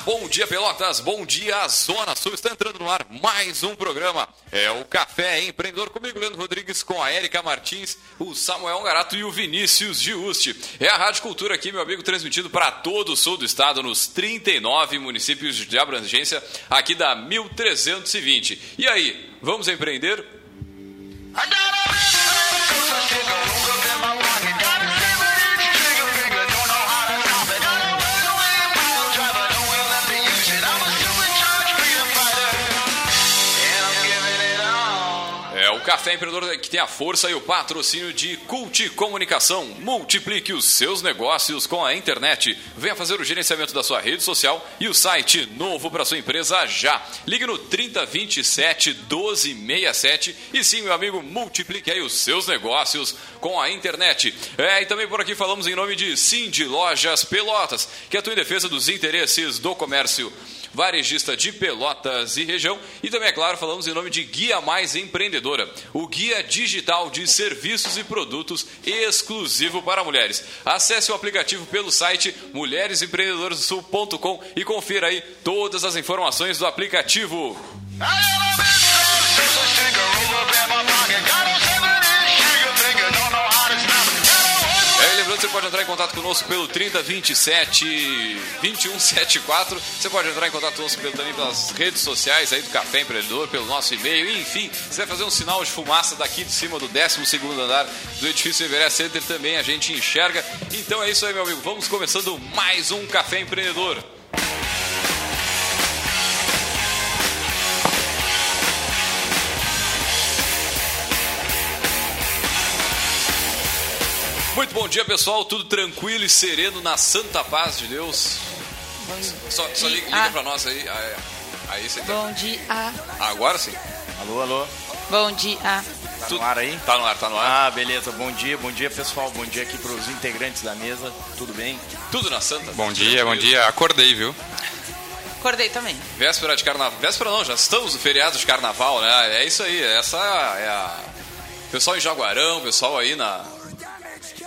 Bom dia Pelotas, bom dia Zona Sul. Está entrando no ar mais um programa. É o Café Empreendedor comigo, Leandro Rodrigues, com a Érica Martins, o Samuel Garato e o Vinícius Giusti. É a Rádio Cultura aqui, meu amigo, transmitido para todo o sul do estado, nos 39 municípios de abrangência aqui da 1320. E aí, vamos empreender? É Café Empreendedor que tem a força e o patrocínio de Cult Comunicação. Multiplique os seus negócios com a internet. Venha fazer o gerenciamento da sua rede social e o site novo para sua empresa já. Ligue no 3027 1267 e sim, meu amigo, multiplique aí os seus negócios com a internet. É, e também por aqui falamos em nome de Cindy Lojas Pelotas, que atua em defesa dos interesses do comércio varejista de Pelotas e região. E também, é claro, falamos em nome de Guia Mais Empreendedora, o guia digital de serviços e produtos exclusivo para mulheres. Acesse o aplicativo pelo site mulheresempreendedoresdosul.com e confira aí todas as informações do aplicativo. É, você pode entrar em contato conosco pelo 3027 2174. Você pode entrar em contato conosco pelo, também pelas redes sociais aí do Café Empreendedor, pelo nosso e-mail. Enfim, você vai fazer um sinal de fumaça daqui de cima do 12 andar do edifício Everest Center também, a gente enxerga. Então é isso aí, meu amigo. Vamos começando mais um Café Empreendedor. Muito bom dia, pessoal. Tudo tranquilo e sereno na santa paz de Deus. Só, só liga, liga pra nós aí. Ah, é. Aí você tá... Bom dia. Agora sim. Alô, alô. Bom dia. Tá Tudo- no ar aí? Tá no ar, tá no ar. Ah, beleza. Bom dia, bom dia, pessoal. Bom dia aqui pros integrantes da mesa. Tudo bem? Tudo na santa. Bom dia, bom dia. Acordei, viu? Acordei também. Véspera de carnaval. Véspera não, já estamos no feriado de carnaval, né? É isso aí. Essa é a. Pessoal em Jaguarão, pessoal aí na.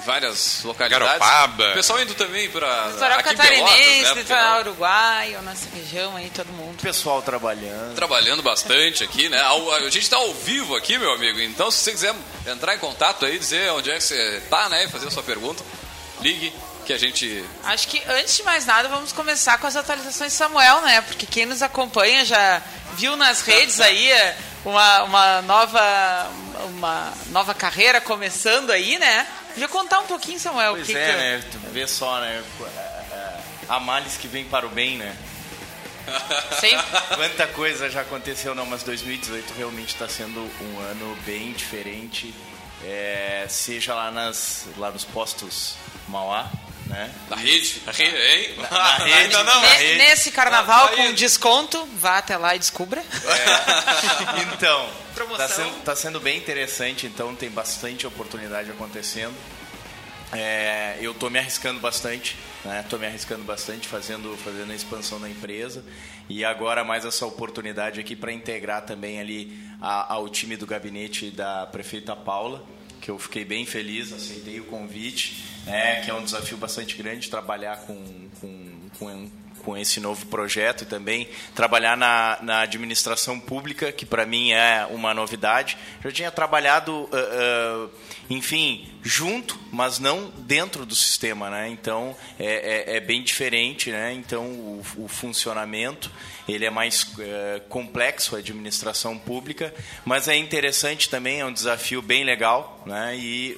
Várias localidades. Garopaba. Pessoal indo também pra. Litoral catarinense, Pelotas, né? litoral uruguaio, nossa região aí, todo mundo. Pessoal trabalhando. trabalhando bastante aqui, né? A gente está ao vivo aqui, meu amigo. Então, se você quiser entrar em contato aí, dizer onde é que você tá, né? E fazer a sua pergunta, ligue que a gente. Acho que antes de mais nada, vamos começar com as atualizações de Samuel, né? Porque quem nos acompanha já viu nas redes aí é, uma, uma nova uma nova carreira começando aí, né? Podia contar um pouquinho, Samuel. o Pois que é, que- né? Tu vê só, né? Há males que vem para o bem, né? Sempre. Quanta coisa já aconteceu, não, mas 2018 realmente está sendo um ano bem diferente. É, seja lá, nas, lá nos postos Mauá, né? Na rede? Na rede, hein? na rede. Ainda não. Na Ne- rede. Nesse carnaval com desconto, vá até lá e descubra. Então, Promoção. tá sendo, tá sendo bem interessante, então tem bastante oportunidade acontecendo. É, eu tô me arriscando bastante, né? Tô me arriscando bastante fazendo, fazendo a expansão da empresa e agora mais essa oportunidade aqui para integrar também ali a- ao time do gabinete da prefeita Paula, que eu fiquei bem feliz, aceitei o convite, né? Que é um desafio bastante grande trabalhar com, com, com com esse novo projeto e também trabalhar na, na administração pública, que para mim é uma novidade. Já tinha trabalhado, ah, ah, enfim, junto, mas não dentro do sistema, né? Então é, é- é bem diferente, né? Então o, o funcionamento ele é mais eh, complexo, a administração pública, mas é interessante também, é um desafio bem legal, né? E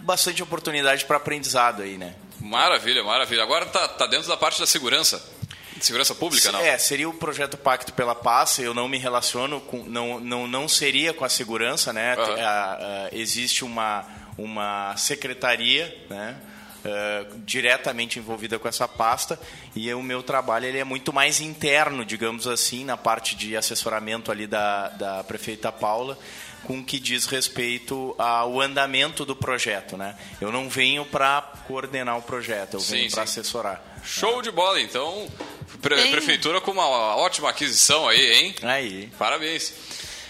bastante oportunidade para aprendizado aí, né? Maravilha, maravilha. Agora tá, tá dentro da parte da segurança. Segurança pública, não? É, seria o projeto Pacto pela Paz. Eu não me relaciono com. Não, não, não seria com a segurança, né? A- a- existe uma, uma secretaria, né? eh, diretamente envolvida com essa pasta e o meu trabalho ele é muito mais interno, digamos assim, na parte de assessoramento ali da, da prefeita Paula, com o que diz respeito ao andamento do projeto, né? Eu não venho para coordenar o projeto, eu venho para assessorar. Show de bola, então. Pre- Bem- prefeitura com uma ótima aquisição aí, hein? Aí. Parabéns.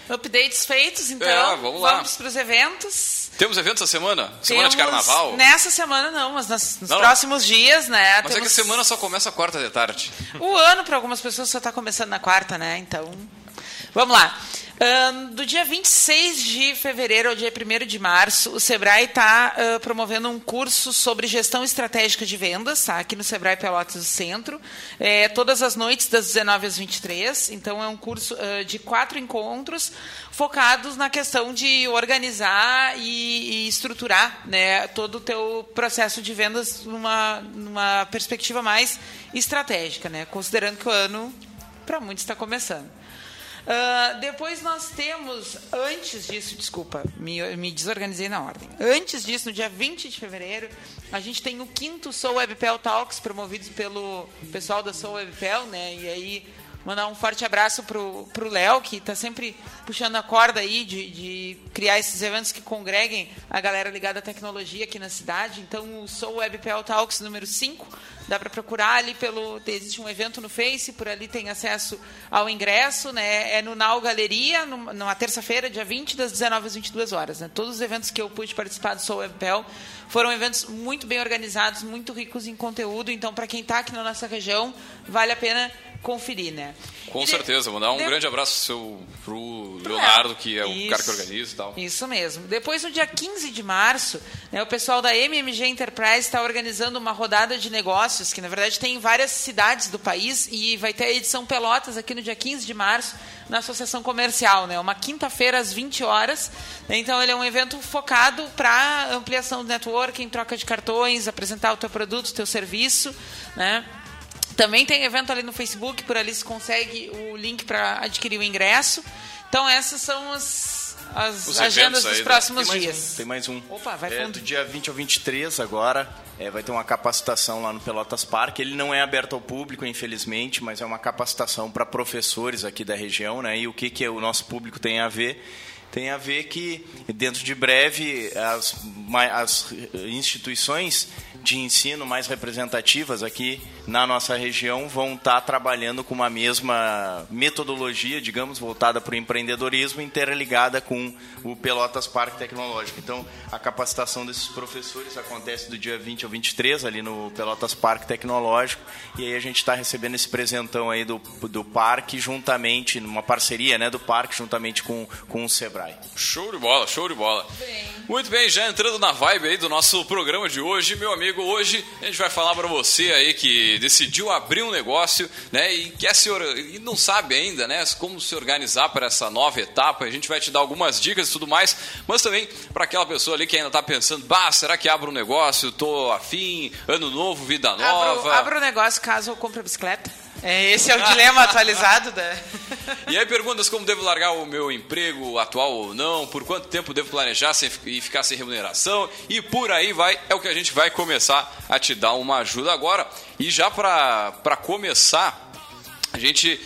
Updates feitos, então. É, vamos lá. para os eventos. Temos eventos essa semana? Semana Temos- de carnaval? Nessa semana não, mas nas- nos Não, não. próximos dias, né? Mas é que a temos- semana só começa quarta de tarde. O ano, para algumas pessoas, só está começando na quarta, né? Então, vamos lá. Ahn, do dia 26 de fevereiro ao dia 1 de março, o Sebrae está promovendo um curso sobre gestão estratégica de vendas, tá? aqui no Sebrae Pelotas do Centro, é, todas as noites, das 19 às 23. Então, é um curso ah, de quatro encontros focados na questão de organizar e, e estruturar né, todo o teu processo de vendas numa, numa perspectiva mais estratégica, né, considerando que o ano, para muitos, está começando. Ah, depois nós temos, antes disso, desculpa, me, me desorganizei na ordem. Antes disso, no dia 20 de fevereiro, a gente tem o quinto Soul Webpel Talks, promovidos pelo pessoal da Soul Webpel, né? E aí, mandar um forte abraço pro, pro Léo, que está sempre puxando a corda aí de, de criar esses eventos que congreguem a galera ligada à tecnologia aqui na cidade. Então, o Soul Webpel Talks número 5, dá para procurar ali pelo. Existe um evento no Face, por ali tem acesso ao ingresso, né? É no Nau Galeria, num- numa terça-feira, dia 20, das 19 às 22 horas. Né? Todos os eventos que eu pude participar do Soul Webpel foram eventos muito bem organizados, muito ricos em conteúdo. Então, para quem está aqui na nossa região, vale a pena conferir, né? Com E certeza. Mandar um de- grande abraço seu, pro Leonardo, que é o Isso. cara que organiza e tal. Isso mesmo. Depois, no dia 15 de março, né, o pessoal da MMG Enterprise está organizando uma rodada de negócios, que na verdade tem em várias cidades do país, e vai ter a edição Pelotas aqui no dia 15 de março, na Associação Comercial. Né, uma quinta-feira às 20 horas. Então, ele é um evento focado para ampliação do networking, troca de cartões, apresentar o teu produto, o teu serviço. Né? Também tem evento ali no Facebook, por ali se consegue o link para adquirir o ingresso. Então essas são as, as Os agendas eventos aí, dos né? próximos Tem dias. um. Tem mais um. Opa, vai é, fundo. do dia 20 ao 23 agora, é, vai ter uma capacitação lá no Pelotas Park. Ele não é aberto ao público, infelizmente, mas é uma capacitação para professores aqui da região, né? E o que, que o nosso público tem a ver? Tem a ver que, dentro de breve, as, as instituições de ensino mais representativas aqui na nossa região vão estar trabalhando com uma mesma metodologia, digamos, voltada para o empreendedorismo, interligada com o Pelotas Parque Tecnológico. Então, a capacitação desses professores acontece do dia 20 ao 23, ali no Pelotas Parque Tecnológico, e aí a gente está recebendo esse presentão aí do, do parque, juntamente, numa parceria né, do parque, juntamente com, com o Sebrae. Show de bola, show de bola. Muito bem, já entrando na vibe aí do nosso programa de hoje, meu amigo, hoje a gente vai falar pra você aí que decidiu abrir um negócio, né, e quer se e não sabe ainda, né, como se organizar para essa nova etapa. A gente vai te dar algumas dicas e tudo mais, mas também para aquela pessoa ali que ainda tá pensando, bah, será que abro um negócio? Tô afim, ano novo, vida Abro, nova. abro o negócio caso eu compre a bicicleta. É, esse é o dilema atualizado da. E aí perguntas como devo largar o meu emprego atual ou não, por quanto tempo devo planejar sem, e ficar sem remuneração e por aí vai, é o que a gente vai começar a te dar uma ajuda agora. E já para começar, a gente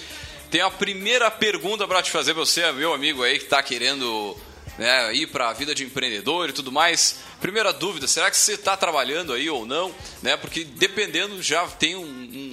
tem a primeira pergunta para te fazer, você, meu amigo aí que está querendo né, ir para a vida de empreendedor e tudo mais. Primeira dúvida, será que você está trabalhando aí ou não? Né, porque dependendo já tem um,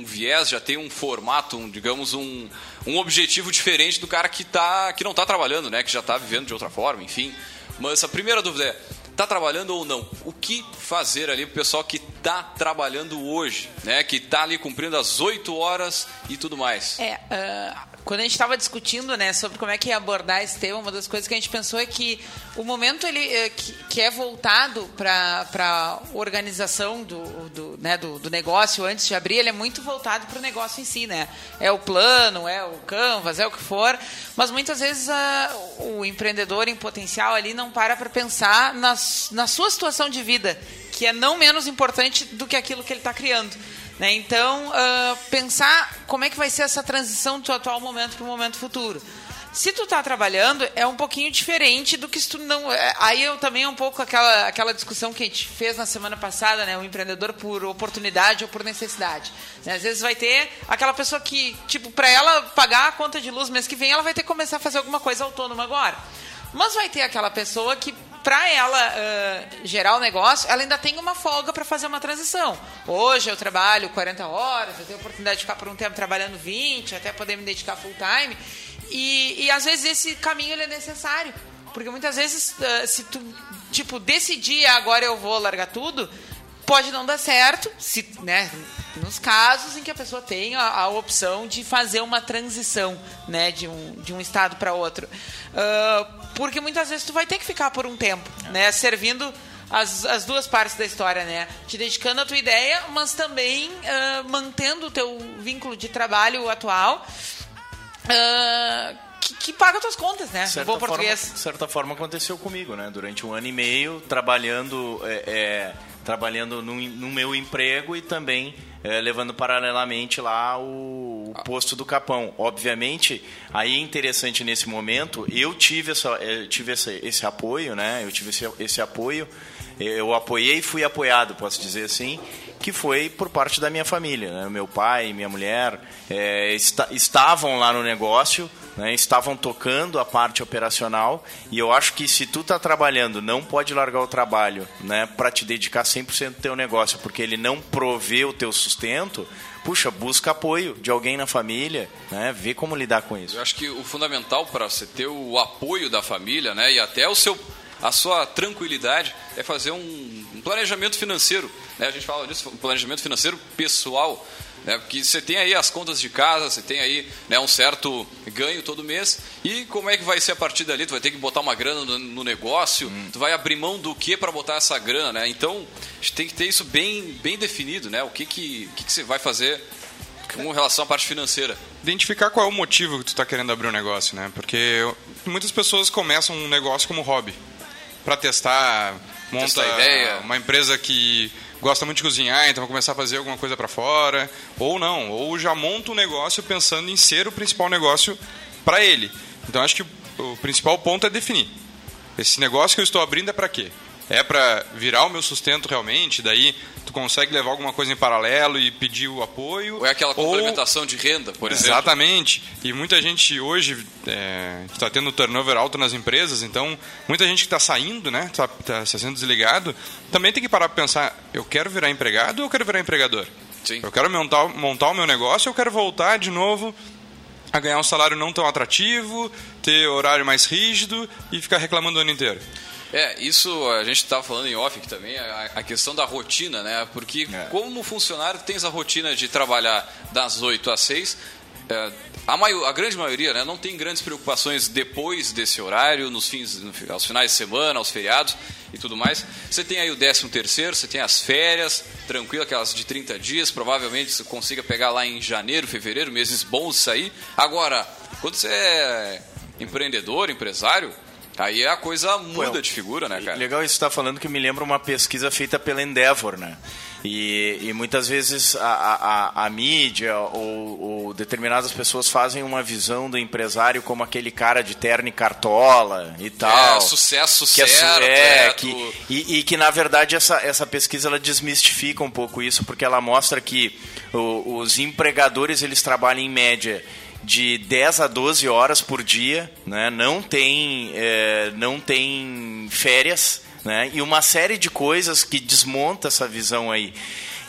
um viés, já tem um formato, um, digamos, um, um objetivo diferente do cara que, tá, que não está trabalhando, né, que já está vivendo de outra forma, enfim. Mas a primeira dúvida é, tá trabalhando ou não? O que fazer ali pro pessoal que tá trabalhando hoje, né, que tá ali cumprindo as 8 horas e tudo mais? É, ah, quando a gente estava discutindo né, sobre como é que ia abordar esse tema, uma das coisas que a gente pensou é que o momento ele, eh, que, que é voltado para a organização do, do, né, do, do negócio antes de abrir, ele é muito voltado para o negócio em si. Né? É o plano, é o canvas, é o que for, mas muitas vezes ah, o empreendedor em potencial ali não para para pensar nas, na sua situação de vida, que é não menos importante do que aquilo que ele está criando. Né? Então, ah, pensar como é que vai ser essa transição do atual momento para o momento futuro. Se tu está trabalhando, é um pouquinho diferente do que se tu não... é, Aí eu também é um pouco aquela, aquela discussão que a gente fez na semana passada, né? O empreendedor por oportunidade ou por necessidade. né? Às vezes vai ter aquela pessoa que, tipo, para ela pagar a conta de luz mês que vem, ela vai ter que começar a fazer alguma coisa autônoma agora. Mas vai ter aquela pessoa que, para ela ah, gerar o negócio, ela ainda tem uma folga para fazer uma transição. Hoje eu trabalho 40 horas, eu tenho a oportunidade de ficar por um tempo trabalhando 20, até poder me dedicar full time. E, e às vezes esse caminho é necessário. Porque muitas vezes, ah, se tu tipo, decidir agora eu vou largar tudo, pode não dar certo, se, né, nos casos em que a pessoa tem a, a opção de fazer uma transição, né, de um, de um estado para outro. Uh, porque muitas vezes tu vai ter que ficar por um tempo, né, servindo as, as duas partes da história, né? Te dedicando à tua ideia, mas também uh, mantendo o teu vínculo de trabalho atual. Uh, que, que, paga tuas contas, né? Certa bom português. Forma, certa forma aconteceu comigo, né? Durante um ano e meio, trabalhando, é, é, trabalhando no, meu emprego e também é, levando paralelamente lá o, o, posto do Capão. Obviamente, aí é interessante nesse momento, eu tive, essa, eu é, tive esse, esse apoio, né? Eu tive esse, esse apoio eu apoiei e fui apoiado, posso dizer assim, que foi por parte da minha família. Né? Meu pai, minha mulher é, estavam lá no negócio, né? estavam tocando a parte operacional e eu acho que se tu está trabalhando, não pode largar o trabalho né? para te dedicar 100% ao teu negócio, porque ele não provê o teu sustento, puxa, busca apoio de alguém na família, né? Vê como lidar com isso. Eu acho que o fundamental para você ter o apoio da família, né? E até o seu a sua tranquilidade é fazer um, um planejamento financeiro. Né? A gente fala disso, um planejamento financeiro pessoal. Né? Porque você tem aí as contas de casa, você tem aí né, um certo ganho todo mês. E como é que vai ser a partir dali? Tu vai ter que botar uma grana no, no negócio, hum. tu vai abrir mão do que para botar essa grana, né? Então, a gente tem que ter isso bem, bem definido, né? O que, que, que, que você vai fazer com relação à parte financeira. Identificar qual é o motivo que tu está querendo abrir um negócio, né? Porque muitas pessoas começam um negócio como hobby para testar, monta ideia. uma empresa que gosta muito de cozinhar, então vai começar a fazer alguma coisa para fora, ou não, ou já monta um negócio pensando em ser o principal negócio para ele. Então acho que o principal ponto é definir. Esse negócio que eu estou abrindo é para quê? É para virar o meu sustento realmente, daí tu consegue levar alguma coisa em paralelo e pedir o apoio. Ou é aquela complementação ou... de renda, por exemplo. Exatamente. E muita gente hoje é, está tendo turnover alto nas empresas, então muita gente que está saindo, né, está tá, tá sendo desligado, também tem que parar para pensar, eu quero virar empregado ou eu quero virar empregador? Sim. Eu quero montar, montar o meu negócio eu quero voltar de novo a ganhar um salário não tão atrativo, ter horário mais rígido e ficar reclamando o ano inteiro. É, isso a gente estava falando em off aqui também, a, a, questão da rotina, né? Porque é. como funcionário tens a rotina de trabalhar das 8 às 6, é, a, maior, a, grande maioria né, não tem grandes preocupações depois desse horário, nos fins, aos finais de semana, aos feriados e tudo mais. Você tem aí o 13 terceiro, você tem as férias, tranquilo, aquelas de 30 dias, provavelmente você consiga pegar lá em janeiro, fevereiro, meses bons sair. Agora, quando você é empreendedor, empresário, Aí a coisa muda de figura, né, cara? Legal isso que está falando que me lembra uma pesquisa feita pela Endeavor, né? E, e muitas vezes a, a, a mídia ou, ou, determinadas pessoas fazem uma visão do empresário como aquele cara de terno e cartola e tal. É, sucesso que certo. É, é que, e, e, que na verdade essa, essa pesquisa ela desmistifica um pouco isso, porque ela mostra que o, os empregadores eles trabalham em média de 10 a 12 horas por dia, né? não, tem, é, não tem férias, né? e uma série de coisas que desmonta essa visão aí.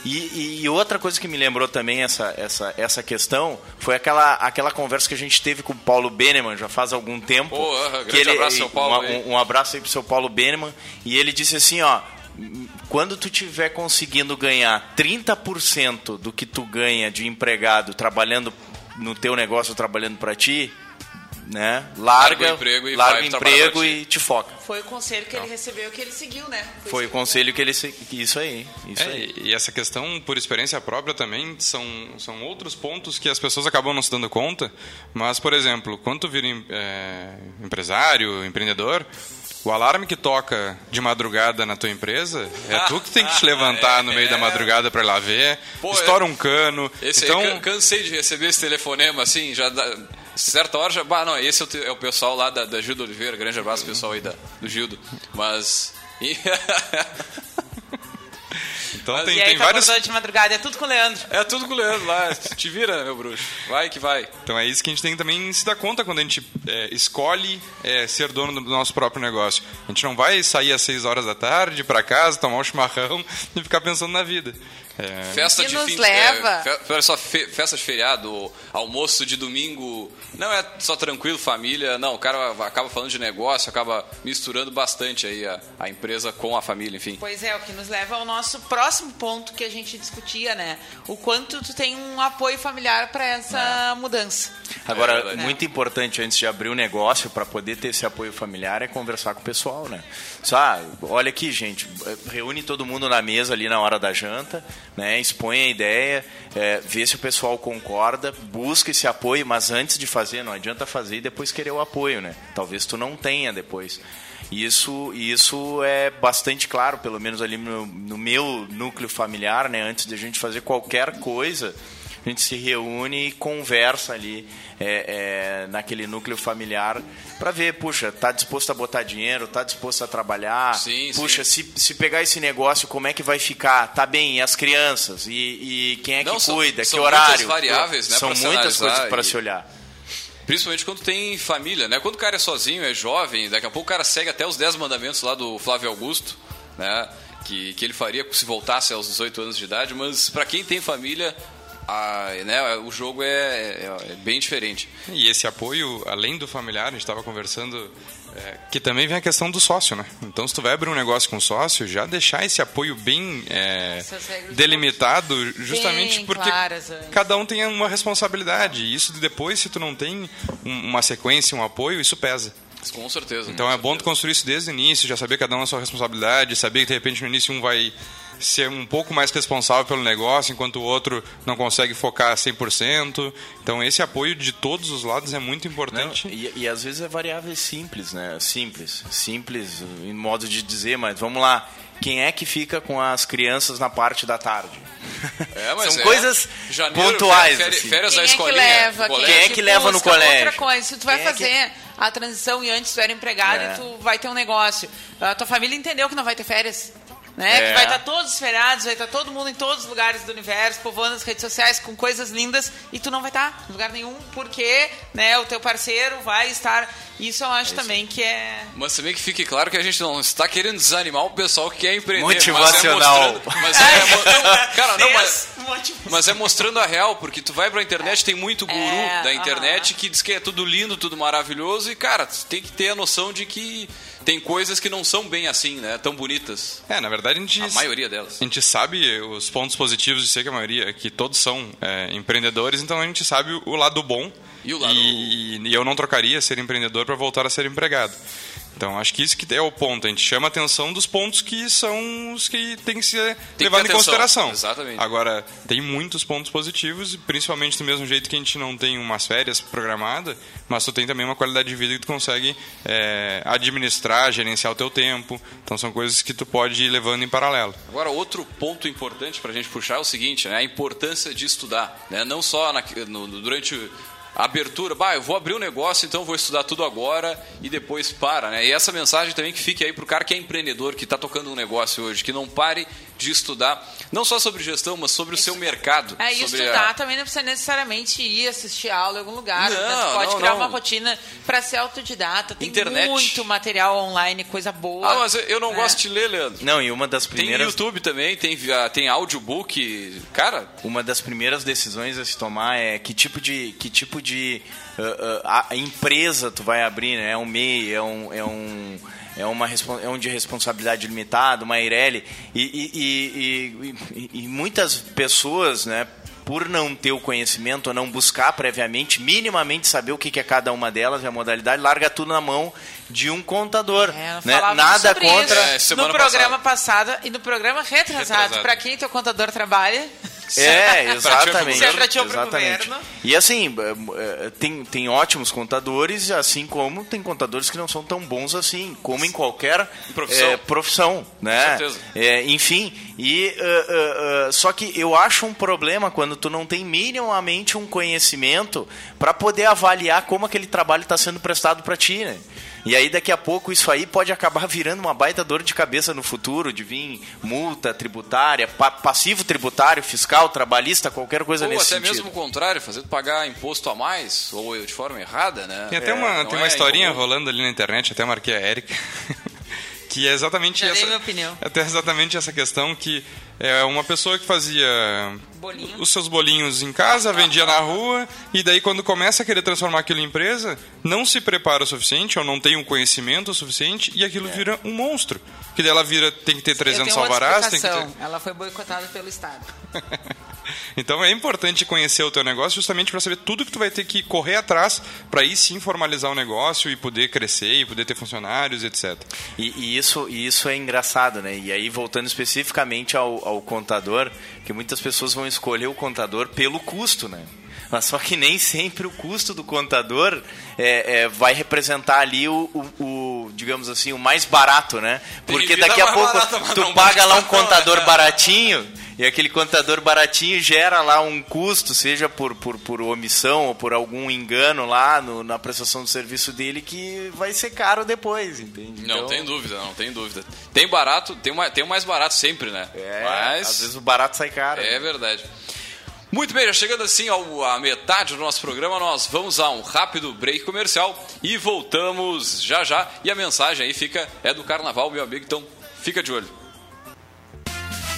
E, e, outra coisa que me lembrou também essa, essa, essa questão foi aquela, aquela conversa que a gente teve com o Paulo Beneman já faz algum tempo. Oh, uh, que ele, abraço, seu Paulo. Um, um abraço aí pro seu Paulo Beneman. E ele disse assim, ó, quando tu tiver conseguindo ganhar 30% do que tu ganha de empregado trabalhando no teu negócio trabalhando para ti, né? Larga, larga o emprego, e, larga emprego e te foca. Foi o conselho que ele recebeu que ele seguiu, né? Foi, Foi o conselho que ele isso aí, isso é, aí. E essa questão por experiência própria também são, são outros pontos que as pessoas acabam não se dando conta. Mas por exemplo, quando tu vira é, empresário, empreendedor, o alarme que toca de madrugada na tua empresa é tu que tem que te levantar é, no meio é. da madrugada para ir lá ver. Pô, estoura um cano. Esse então... aí, cansei de receber esse telefonema assim, já dá, certa hora já. Bah, não, esse é o, é o pessoal lá da, da Gildo Oliveira. Grande abraço, pessoal aí da, do Gildo. Mas. Então Mas tem, e aí tem tu vários. de madrugada, é tudo com o Leandro. É tudo com o Leandro lá. Te vira, meu bruxo. Vai que vai. Então é isso que a gente tem que também se dar conta quando a gente é, escolhe é, ser dono do nosso próprio negócio. A gente não vai sair às 6 horas da tarde para casa, tomar um chimarrão e ficar pensando na vida. É, Festa Que de nos fim de- leva- é, fe- olha só, fe- festa de feriado, almoço de domingo. Não é só tranquilo, família. Não, o cara acaba falando de negócio, acaba misturando bastante aí a, a empresa com a família, enfim. Pois é, o que nos leva ao nosso próximo ponto que a gente discutia, né? O quanto tu tem um apoio familiar para essa mudança. Agora, É muito importante antes de abrir o negócio, para poder ter esse apoio familiar, é conversar com o pessoal, né? Só, olha aqui, gente, reúne todo mundo na mesa ali na hora da janta, né? Expõe a ideia, é, vê se o pessoal concorda, busca esse apoio, mas antes de fazer, não adianta fazer e depois querer o apoio, né? Talvez tu não tenha depois. Isso, isso é bastante claro, pelo menos ali no, no meu núcleo familiar, né? Antes de a gente fazer qualquer coisa, a gente se reúne e conversa ali é, é, naquele núcleo familiar para ver, puxa, tá disposto a botar dinheiro, tá disposto a trabalhar, Sim, puxa, Se, se pegar esse negócio, como é que vai ficar? Tá bem, e as crianças? E, e quem é que Não, são- cuida? são que horário? muitas variáveis, né, São muitas coisas para e- se olhar. Principalmente quando tem família, né? Quando o cara é sozinho, é jovem, daqui a pouco o cara segue até os 10 mandamentos lá do Flávio Augusto, né? Que, que ele faria se voltasse aos 18 anos de idade, mas para quem tem família, a, né, o jogo é, é- é bem diferente. E esse apoio, além do familiar, a gente estava conversando, é, que também vem a questão do sócio, né? Então, se tu vai abrir um negócio com sócio, já deixar esse apoio bem é, delimitado, justamente Bem porque claras cada um tem uma responsabilidade. E isso depois, se tu não tem um- uma sequência, um apoio, isso pesa. Com certeza. Então com é bom tu certeza. construir isso desde o início, já saber cada um a sua responsabilidade, saber que de repente no início um vai ser um pouco mais responsável pelo negócio, enquanto o outro não consegue focar 100%. Então esse apoio de todos os lados é muito Não, importante. e, e às vezes é variáveis simples, né? Simples. Simples em modo de dizer, mas vamos lá. Quem é que fica com as crianças na parte da tarde? É, mas São é. coisas Janeiro, pontuais. férias- assim. Férias da Quem é que leva? Quem é que leva no colégio? Outra coisa, se tu vai Quem é que- fazer a transição e antes tu era empregado É. e tu vai ter um negócio, a tua família entendeu que não vai ter férias. Né? É. Que vai estar todos feriados, vai estar todo mundo em todos os lugares do universo, povoando as redes sociais com coisas lindas e tu não vai estar em lugar nenhum porque né, o teu parceiro vai estar. Isso eu acho também que é. Mas também que fique claro que a gente não está querendo desanimar o pessoal que quer empreender. Motivacional. Mas é mostrando, mas é cara, não, mas. Mas é mostrando a real, porque tu vai pra internet, tem muito guru É, da internet que diz que é tudo lindo, tudo maravilhoso, e cara, tu tem que ter a noção de que tem coisas que não são bem assim, né? Tão bonitas. É, na verdade a gente, A maioria delas. a gente sabe os pontos positivos de ser que a maioria, que todos são é, empreendedores, então a gente sabe o lado bom. E o lado- E, e eu não trocaria ser empreendedor para voltar a ser empregado. Então acho que isso que é o ponto. A gente chama a atenção dos pontos que são os que tem que ser que levado ter em consideração. Exatamente. Agora, tem muitos pontos positivos, principalmente do mesmo jeito que a gente não tem umas férias programadas, mas tu tem também uma qualidade de vida que tu consegue é, administrar, gerenciar o teu tempo. Então são coisas que tu pode ir levando em paralelo. Agora, outro ponto importante para a gente puxar é o seguinte, né? A importância de estudar, né? Não só na- no- durante abertura, bah, eu vou abrir um negócio, então vou estudar tudo agora e depois para, né? E essa mensagem também que fique aí pro cara que é empreendedor, que está tocando um negócio hoje, que não pare de estudar, não só sobre gestão, mas sobre o seu mercado. É, e sobre estudar a- também não precisa necessariamente ir assistir aula em algum lugar. Não, né? Pode não, criar não. uma rotina para ser autodidata. Tem Internet. muito material online, coisa boa. Ah, mas eu- não É. gosto de ler, Leandro. Não, e uma das Tem primeiras YouTube também, tem, tem audiobook. Cara, uma das primeiras decisões a se tomar é que tipo de que tipo de ah, ah, a empresa tu vai abrir né é um MEI é um é um é uma é um de responsabilidade limitada uma Eireli e, e, e, e, muitas pessoas né por não ter o conhecimento ou não buscar previamente, minimamente saber o que que é cada uma delas e a modalidade, larga tudo na mão de um contador. É, né? Nada sobre contra. isso É, no programa passado e no programa retrasado. Retrasado. Para quem teu contador trabalha. É, exatamente. É exatamente. E assim, eh, eh, tem, tem ótimos contadores, assim como tem contadores que não são tão bons assim, como em qualquer Profissão. eh, profissão, né? Com certeza. Eh, enfim, e eh, eh, eh, só que eu acho um problema quando tu não tem minimamente um conhecimento para poder avaliar como aquele trabalho está sendo prestado para ti, né? E aí daqui a pouco isso aí pode acabar virando uma baita dor de cabeça no futuro, de vir multa tributária, pa passivo tributário, fiscal, trabalhista, qualquer coisa ou nesse até sentido. mesmo o contrário, fazendo pagar imposto a mais, ou de forma errada, né? Tem até uma, tem uma é historinha incomum. rolando ali na internet, até marquei a Érica. que é exatamente Já essa. minha opinião. Até exatamente essa questão que é uma pessoa que fazia Bolinho. os seus bolinhos em casa, vendia na rua, e daí quando começa a querer transformar aquilo em empresa, não se prepara o suficiente, ou não tem um conhecimento o suficiente, e aquilo vira um monstro. Que daí ela vira, tem que ter Eu 300 tenho outra alvarás, tem que ter... Ela foi boicotada pelo Estado. Então é importante conhecer o teu negócio justamente para saber tudo que tu vai ter que correr atrás para aí sim formalizar o negócio e poder crescer e poder ter funcionários, etc. E, e isso, e isso é engraçado, né? E aí, voltando especificamente ao, ao contador, que muitas pessoas vão escolher o contador pelo custo, né? Mas só que nem sempre o custo do contador é, é, vai representar ali o, o- o, digamos assim, o mais barato, né? Porque daqui a pouco tu paga lá um contador baratinho e aquele contador baratinho gera lá um custo, seja por, por, por omissão ou por algum engano lá no- na prestação do serviço dele que vai ser caro depois, entende? Não Então- tem dúvida, não tem dúvida. Tem barato, tem, uma, tem o mais barato sempre, né? É, Mas às vezes o barato sai caro. é verdade. Muito bem, já chegando assim ao, à metade do nosso programa, nós vamos a um rápido break comercial e voltamos já já. E a mensagem aí fica é do carnaval, meu amigo, então fica de olho.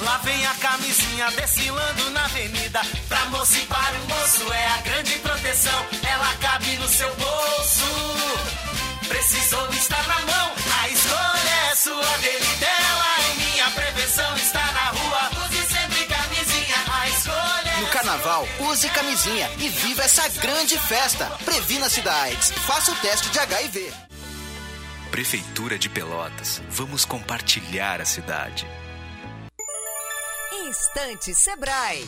Lá vem a camisinha desfilando na avenida. Pra moça e para o moço é a grande proteção. Ela cabe no seu bolso. Precisou estar na mão. A escolha é sua, dele e dela. E minha prevenção está na rua. Use sempre camisinha. A escolha é No carnaval, use camisinha e viva essa grande festa. Previna-se da AIDS. Faça o teste de HIV. Prefeitura de Pelotas. Vamos compartilhar a cidade. Instante Sebrae.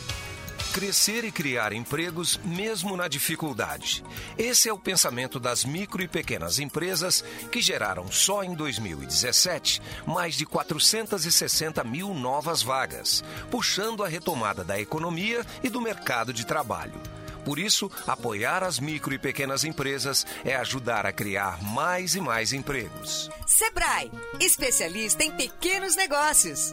Crescer e criar empregos mesmo na dificuldade. Esse é o pensamento das micro e pequenas empresas que geraram só em 2017 mais de 460 mil novas vagas, puxando a retomada da economia e do mercado de trabalho. Por isso, apoiar as micro e pequenas empresas é ajudar a criar mais e mais empregos. Sebrae, especialista em pequenos negócios.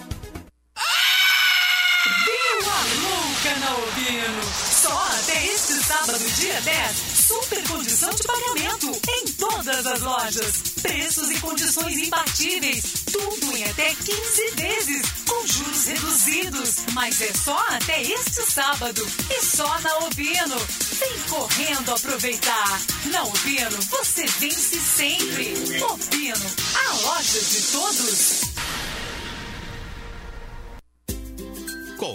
Deu a louca na Ovino. Só até este sábado, dia 10, super condição de pagamento em todas as lojas. Preços e condições imbatíveis. Tudo em até 15 vezes, com juros reduzidos. Mas é só até este sábado e só na Ovino. Vem correndo aproveitar. Na Ovino, você vence sempre. Ovino, a loja de todos.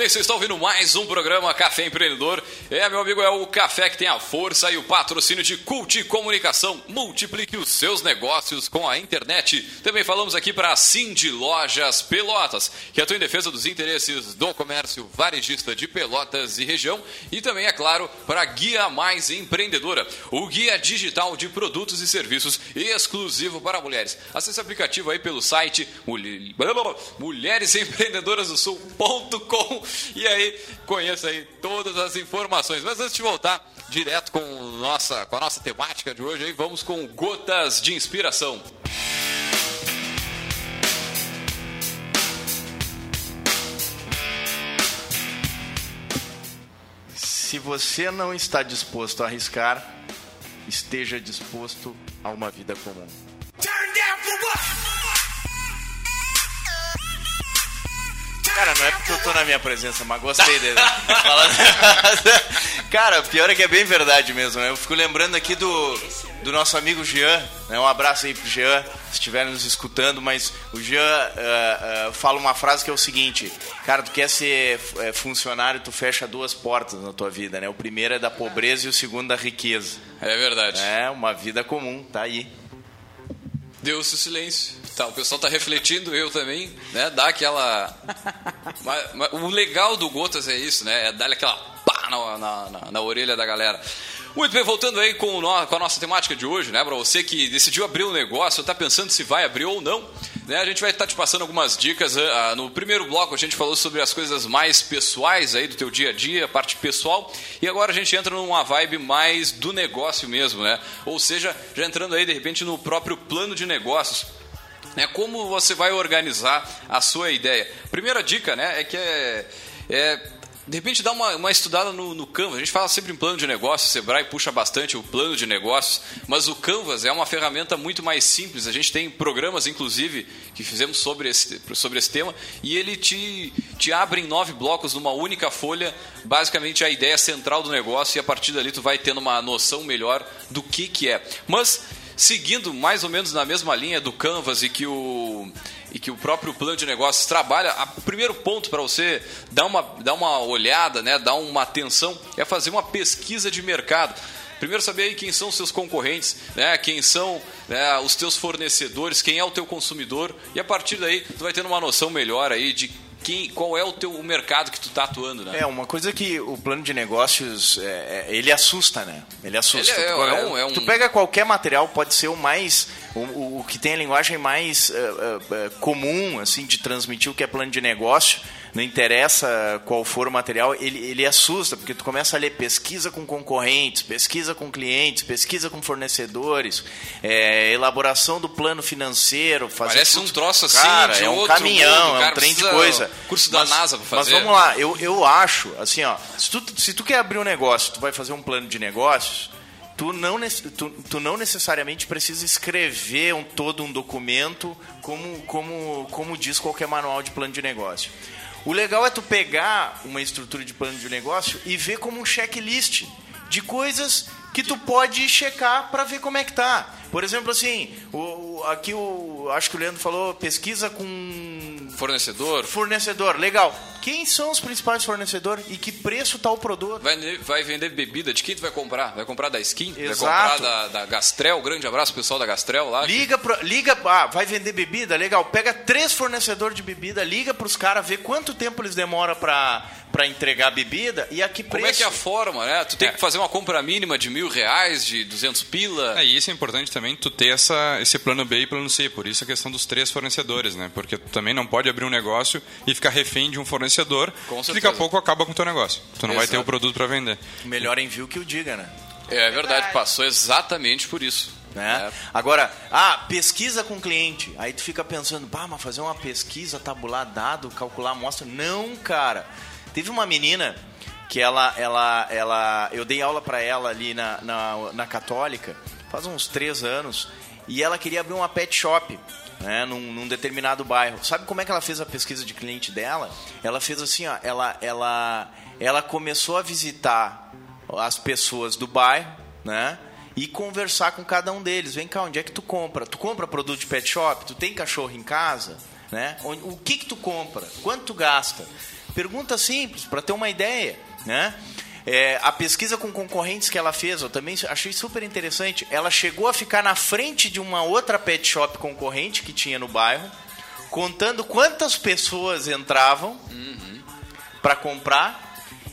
Bem, vocês estão ouvindo mais um programa Café Empreendedor. É, meu amigo, é o café que tem a força e o patrocínio de Cult Comunicação. Multiplique os seus negócios com a internet. Também falamos aqui para a Cindy Lojas Pelotas, que atua em defesa dos interesses do comércio varejista de Pelotas e região. E também, é claro, para Guia Mais Empreendedora, o guia digital de produtos e serviços exclusivo para mulheres. Acesse o aplicativo aí pelo site mulheresempreendedorasdosul.com e aí conheça aí todas as informações. Mas antes de voltar direto com, nossa, com a nossa temática de hoje, aí, vamos com gotas de inspiração. Se você não está disposto a arriscar, esteja disposto a uma vida comum. Cara, não é porque eu tô na minha presença, mas gostei dele. Cara, pior é que é bem verdade mesmo. né? Eu fico lembrando aqui do, do nosso amigo Jean. Né? Um abraço aí pro Jean, se estiverem nos escutando. Mas o Jean uh, uh, fala uma frase que é o seguinte: Cara, tu quer ser uh, funcionário, tu fecha duas portas na tua vida, né? O primeiro é da pobreza e o segundo da riqueza. É verdade. É, uma vida comum, tá aí. Deu-se o silêncio. Tá, o pessoal tá refletindo, eu também, né? Dá aquela. Mas- mas o legal do Gotas é isso, né? É dar aquela pá na, na, na- na orelha da galera. Muito bem, voltando aí com, no- com a nossa temática de hoje, né? Pra você que decidiu abrir um negócio, tá pensando se vai abrir ou não, né? A gente vai estar te passando algumas dicas. ah, no primeiro bloco a gente falou sobre as coisas mais pessoais aí do teu dia a dia, a parte pessoal, e agora a gente entra numa vibe mais do negócio mesmo, né? Ou seja, já entrando aí de repente no próprio plano de negócios né, como você vai organizar a sua ideia. Primeira dica, né, é que é, é, de repente dá uma, uma estudada no, no Canvas. A gente fala sempre em plano de negócios, o Sebrae puxa bastante o plano de negócios, mas o Canvas é uma ferramenta muito mais simples. A gente tem programas, inclusive, que fizemos sobre esse, sobre esse tema, e ele te, te abre em nove blocos numa única folha, basicamente a ideia central do negócio, e a partir dali tu vai tendo uma noção melhor do que, que é. Mas seguindo mais ou menos na mesma linha do Canvas e que o e que o próprio plano de negócios trabalha, o primeiro ponto para você dar uma, dar uma olhada, né, dar uma atenção, é fazer uma pesquisa de mercado. Primeiro saber aí quem são os seus concorrentes, né, quem são né, os teus fornecedores, quem é o teu consumidor, e a partir daí tu vai tendo uma noção melhor aí de qual é o teu o mercado que tu tá atuando, né? É, uma coisa que o plano de negócios, é, é, ele assusta, né? Ele assusta. Ele é- tu, é um- é um- tu pega qualquer material, pode ser o mais, o, o- que tem a linguagem mais é, é, comum, assim, de transmitir o que é plano de negócio, não interessa qual for o material, ele, ele assusta, porque tu começa a ler pesquisa com concorrentes, pesquisa com clientes, pesquisa com fornecedores, é, elaboração do plano financeiro, fazer Parece tudo. um troço assim Cara, é um caminhão, mundo, é um cara, trem de coisa. curso da NASA pra fazer. Mas vamos lá, eu, eu acho, assim, ó, se tu, se tu quer abrir um negócio, tu vai fazer um plano de negócios, tu não, tu, tu não necessariamente precisa escrever um, todo um documento como, como, como diz qualquer manual de plano de negócio. O legal é tu pegar uma estrutura de plano de negócio e ver como um checklist de coisas que tu pode checar para ver como é que tá. Por exemplo, assim, o, o- aqui o acho que o Leandro falou pesquisa com Fornecedor. Fornecedor, legal. Quem são os principais fornecedores e que preço tá o produto? Vai, vai vender bebida, de quem tu vai comprar? Vai comprar da Skin? Vai Exato. comprar da, da Gastrel? Grande abraço pro pessoal da Gastrel lá. Liga, pro, liga, ah, vai vender bebida, legal. Pega três fornecedores de bebida, liga pros caras, vê quanto tempo eles demoram pra, pra entregar a bebida e a que preço. Como é que é a forma, né? Tu tem que fazer uma compra mínima de mil reais, de 200 pila. É, e isso é importante também, tu ter essa, esse plano B e plano C, por isso a questão dos três fornecedores, né? Porque tu também não pode abrir um negócio e ficar refém de um fornecedor, Com que daqui a pouco acaba com o teu negócio. Tu não vai ter Exato. o produto para vender. Melhor envio que o diga, né? É verdade, passou exatamente por isso. né? Agora, ah, pesquisa com cliente. Aí tu fica pensando, bah, mas fazer uma pesquisa, tabular dado, calcular amostra. Não, cara. Teve uma menina que ela, ela, ela, eu dei aula pra ela ali na, na, na Católica, faz uns três anos, e ela queria abrir uma pet shop. Né, num, num determinado bairro. Sabe como é que ela fez a pesquisa de cliente dela? Ela fez assim, ó, ela, ela, ela começou a visitar as pessoas do bairro, né? E conversar com cada um deles. Vem cá, onde é que tu compra? Tu compra produto de pet shop? Tu tem cachorro em casa? Né? O que que tu compra? Quanto tu gasta? Pergunta simples, para ter uma ideia, né? É, a pesquisa com concorrentes que ela fez, eu também achei super interessante. Ela chegou a ficar na frente de uma outra pet shop concorrente que tinha no bairro, contando quantas pessoas entravam Uhum. para comprar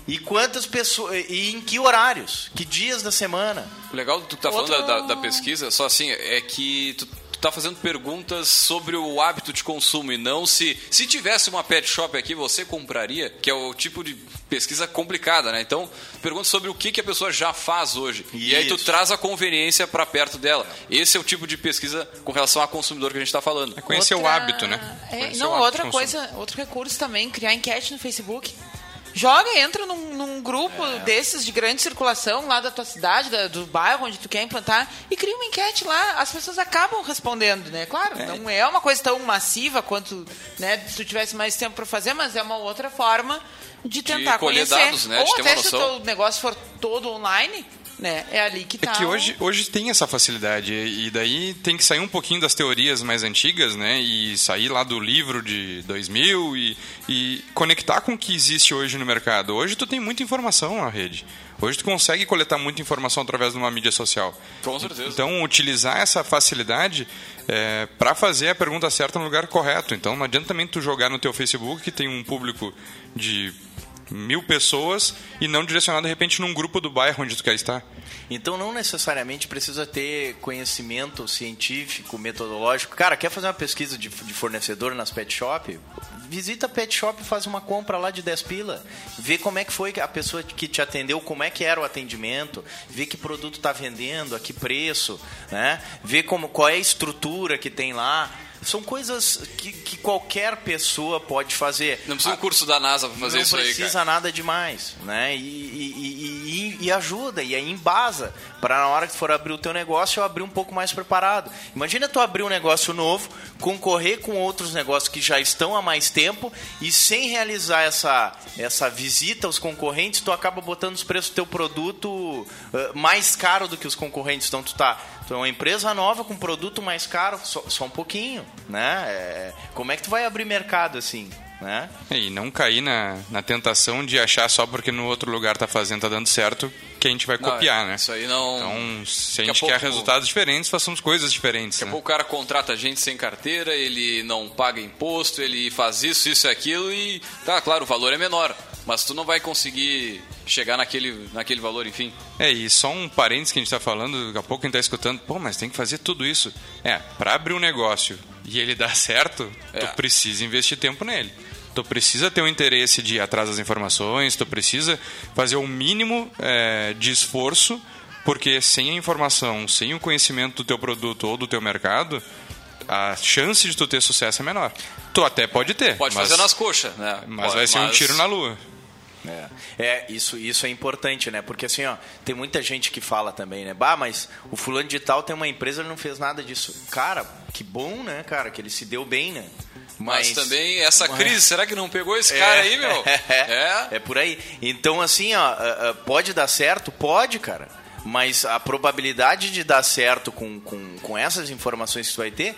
e quantas pessoas e em que horários, que dias da semana. O legal do que tu tá falando da, da- da pesquisa, só assim, é que tu, tu tá fazendo perguntas sobre o hábito de consumo e não se se tivesse uma pet shop aqui, você compraria, que é o tipo de pesquisa complicada, né? Então, pergunta sobre o que, que a pessoa já faz hoje. E aí tu Isso. traz a conveniência para perto dela. Esse é o tipo de pesquisa com relação ao consumidor que a gente está falando. É conhecer o hábito, né? É, não, outra coisa, outro recurso também, criar enquete no Facebook. Joga, entra num, num grupo É. desses de grande circulação lá da tua cidade, da- do bairro onde tu quer implantar, e cria uma enquete lá. As pessoas acabam respondendo, né? Claro, não é uma coisa tão massiva quanto né, se tu tivesse mais tempo para fazer, mas é uma outra forma de tentar colher conhecer. dados, né? Ou De até se o teu negócio for todo online, né? É ali que É tá. que o- hoje, hoje tem essa facilidade e daí tem que sair um pouquinho das teorias mais antigas, né? E sair lá do livro de 2000 e, e conectar com o que existe hoje no mercado. Hoje tu tem muita informação na rede. Hoje tu consegue coletar muita informação através de uma mídia social. Com certeza. Então utilizar essa facilidade para fazer a pergunta certa no lugar correto. Então não adianta também tu jogar no teu Facebook que tem um público de mil pessoas e não direcionar de repente num grupo do bairro onde tu quer estar. Então não necessariamente precisa ter conhecimento científico, metodológico. Cara, quer fazer uma pesquisa de, de fornecedor nas pet shop? Visita a pet shop faz uma compra lá de 10 pila. Vê como é que foi a pessoa que te atendeu, como é que era o atendimento, vê que produto está vendendo, a que preço, né? Vê como, qual é a estrutura que tem lá. São coisas que, que qualquer pessoa pode fazer. Não precisa um curso da NASA para fazer não isso aí, precisa cara. nada demais, né? E, e- e- e- e ajuda, e aí embasa, para na hora que tu for abrir o teu negócio, eu abrir um pouco mais preparado. Imagina tu abrir um negócio novo, concorrer com outros negócios que já estão há mais tempo, e sem realizar essa, essa visita aos concorrentes, tu acaba botando os preços do teu produto eh, mais caro do que os concorrentes. Então tu tá, tu é uma empresa nova com produto mais caro, só, só um pouquinho, né? É, como é que tu vai abrir mercado assim? Né? E não cair na, na tentação de achar só porque no outro lugar tá fazendo, tá dando certo, que a gente vai Não, copiar, né? Isso aí não. Então, se a Daqui a gente pouco- quer resultados diferentes, façamos coisas diferentes. Daqui a né? pouco o cara contrata gente sem carteira, ele não paga imposto, ele faz isso, isso e aquilo e tá, claro, o valor é menor, mas tu não vai conseguir chegar naquele, naquele valor, enfim. É, e só um parênteses que a gente tá falando, daqui a pouco a gente tá escutando, pô, mas tem que fazer tudo isso. É, para abrir um negócio e ele dar certo, É. tu precisa investir tempo nele. Tu precisa ter o interesse de ir atrás das informações, tu precisa fazer o mínimo é, de esforço, porque sem a informação, sem o conhecimento do teu produto ou do teu mercado, a chance de tu ter sucesso é menor. Tu até pode ter. Pode mas, fazer nas coxas, né? Mas Pode, vai ser um mas- tiro na lua. É, É, isso, isso é importante, né? Porque assim, ó, tem muita gente que fala também, né? Bah, mas o fulano de tal tem uma empresa, ele não fez nada disso. Cara, que bom, né, cara? Que ele se deu bem, né? Mas, também essa Mas- crise, será que não pegou esse É, cara aí, meu? É, é por aí. Então, assim, ó, pode dar certo? Pode, cara. Mas a probabilidade de dar certo com, com, com essas informações que tu vai ter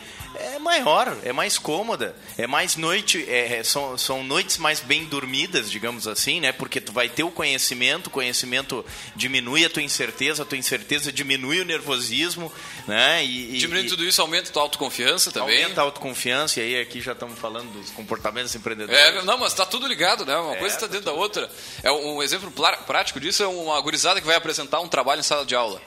é maior, é mais cômoda, é mais noite, é- é- são, são noites mais bem dormidas, digamos assim, né? Porque tu vai ter o conhecimento, o conhecimento diminui a tua incerteza, a tua incerteza diminui o nervosismo, né? E, Diminuindo e- tudo isso, aumenta a tua autoconfiança também. Aumenta a autoconfiança, e aí aqui já estamos falando dos comportamentos empreendedores. É, não, mas tá tudo ligado, né? Uma É, coisa está tá dentro da outra. É um exemplo prático disso é uma gurizada que vai apresentar um trabalho em sala de aula.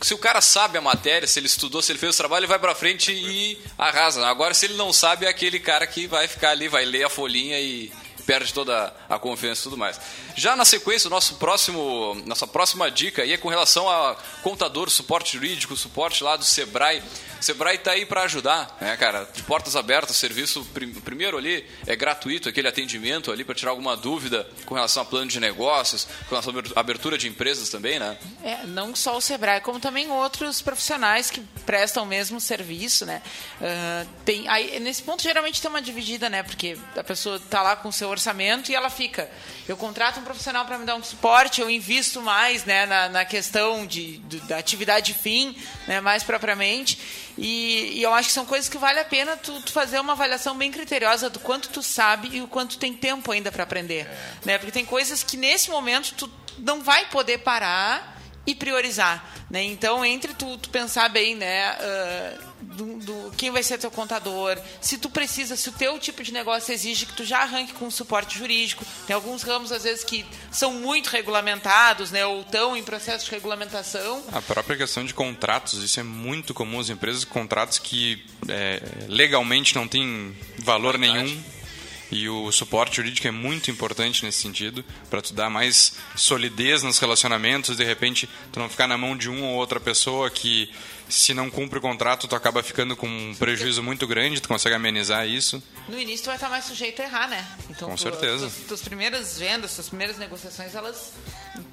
Se o cara sabe a matéria, se ele estudou, se ele fez o trabalho, ele vai pra frente e arrasa. Agora, se ele não sabe, é aquele cara que vai ficar ali, vai ler a folhinha e perde toda a confiança e tudo mais. Já na sequência, nosso próximo, nossa próxima dica aí é com relação a contador, suporte jurídico, suporte lá do Sebrae. O Sebrae tá aí para ajudar, né, cara? De portas abertas, serviço prim- primeiro ali é gratuito, aquele atendimento ali para tirar alguma dúvida com relação a plano de negócios, com relação à abertura de empresas também, né? É, não só o Sebrae, como também outros profissionais que prestam o mesmo serviço, né? Ah, tem, aí, nesse ponto, geralmente tem uma dividida, né? Porque a pessoa está lá com o seu orçamento e ela fica. Eu contrato um profissional para me dar um suporte, eu invisto mais né, na, na questão de, de, da atividade fim, né, mais propriamente. E, e, eu acho que são coisas que vale a pena tu, tu, fazer uma avaliação bem criteriosa do quanto tu sabe e o quanto tem tempo ainda para aprender. É. Né? Porque tem coisas que nesse momento tu não vai poder parar e priorizar. Né? Então, entre tu, tu pensar bem, né, uh, do, do, quem vai ser teu contador, se tu precisa, se o teu tipo de negócio exige que tu já arranque com suporte jurídico. Tem alguns ramos, às vezes, que são muito regulamentados, né, ou estão em processo de regulamentação. A própria questão de contratos, isso é muito comum. As empresas contratos que é, legalmente não têm valor nenhum e o suporte jurídico é muito importante nesse sentido, para tu dar mais solidez nos relacionamentos, de repente tu não ficar na mão de uma ou outra pessoa que se não cumpre o contrato, tu acaba ficando com um prejuízo muito grande, tu consegue amenizar isso. No início tu vai estar mais sujeito a errar, né? Então, com tu, certeza. Tuas, tuas primeiras vendas, tuas primeiras negociações, elas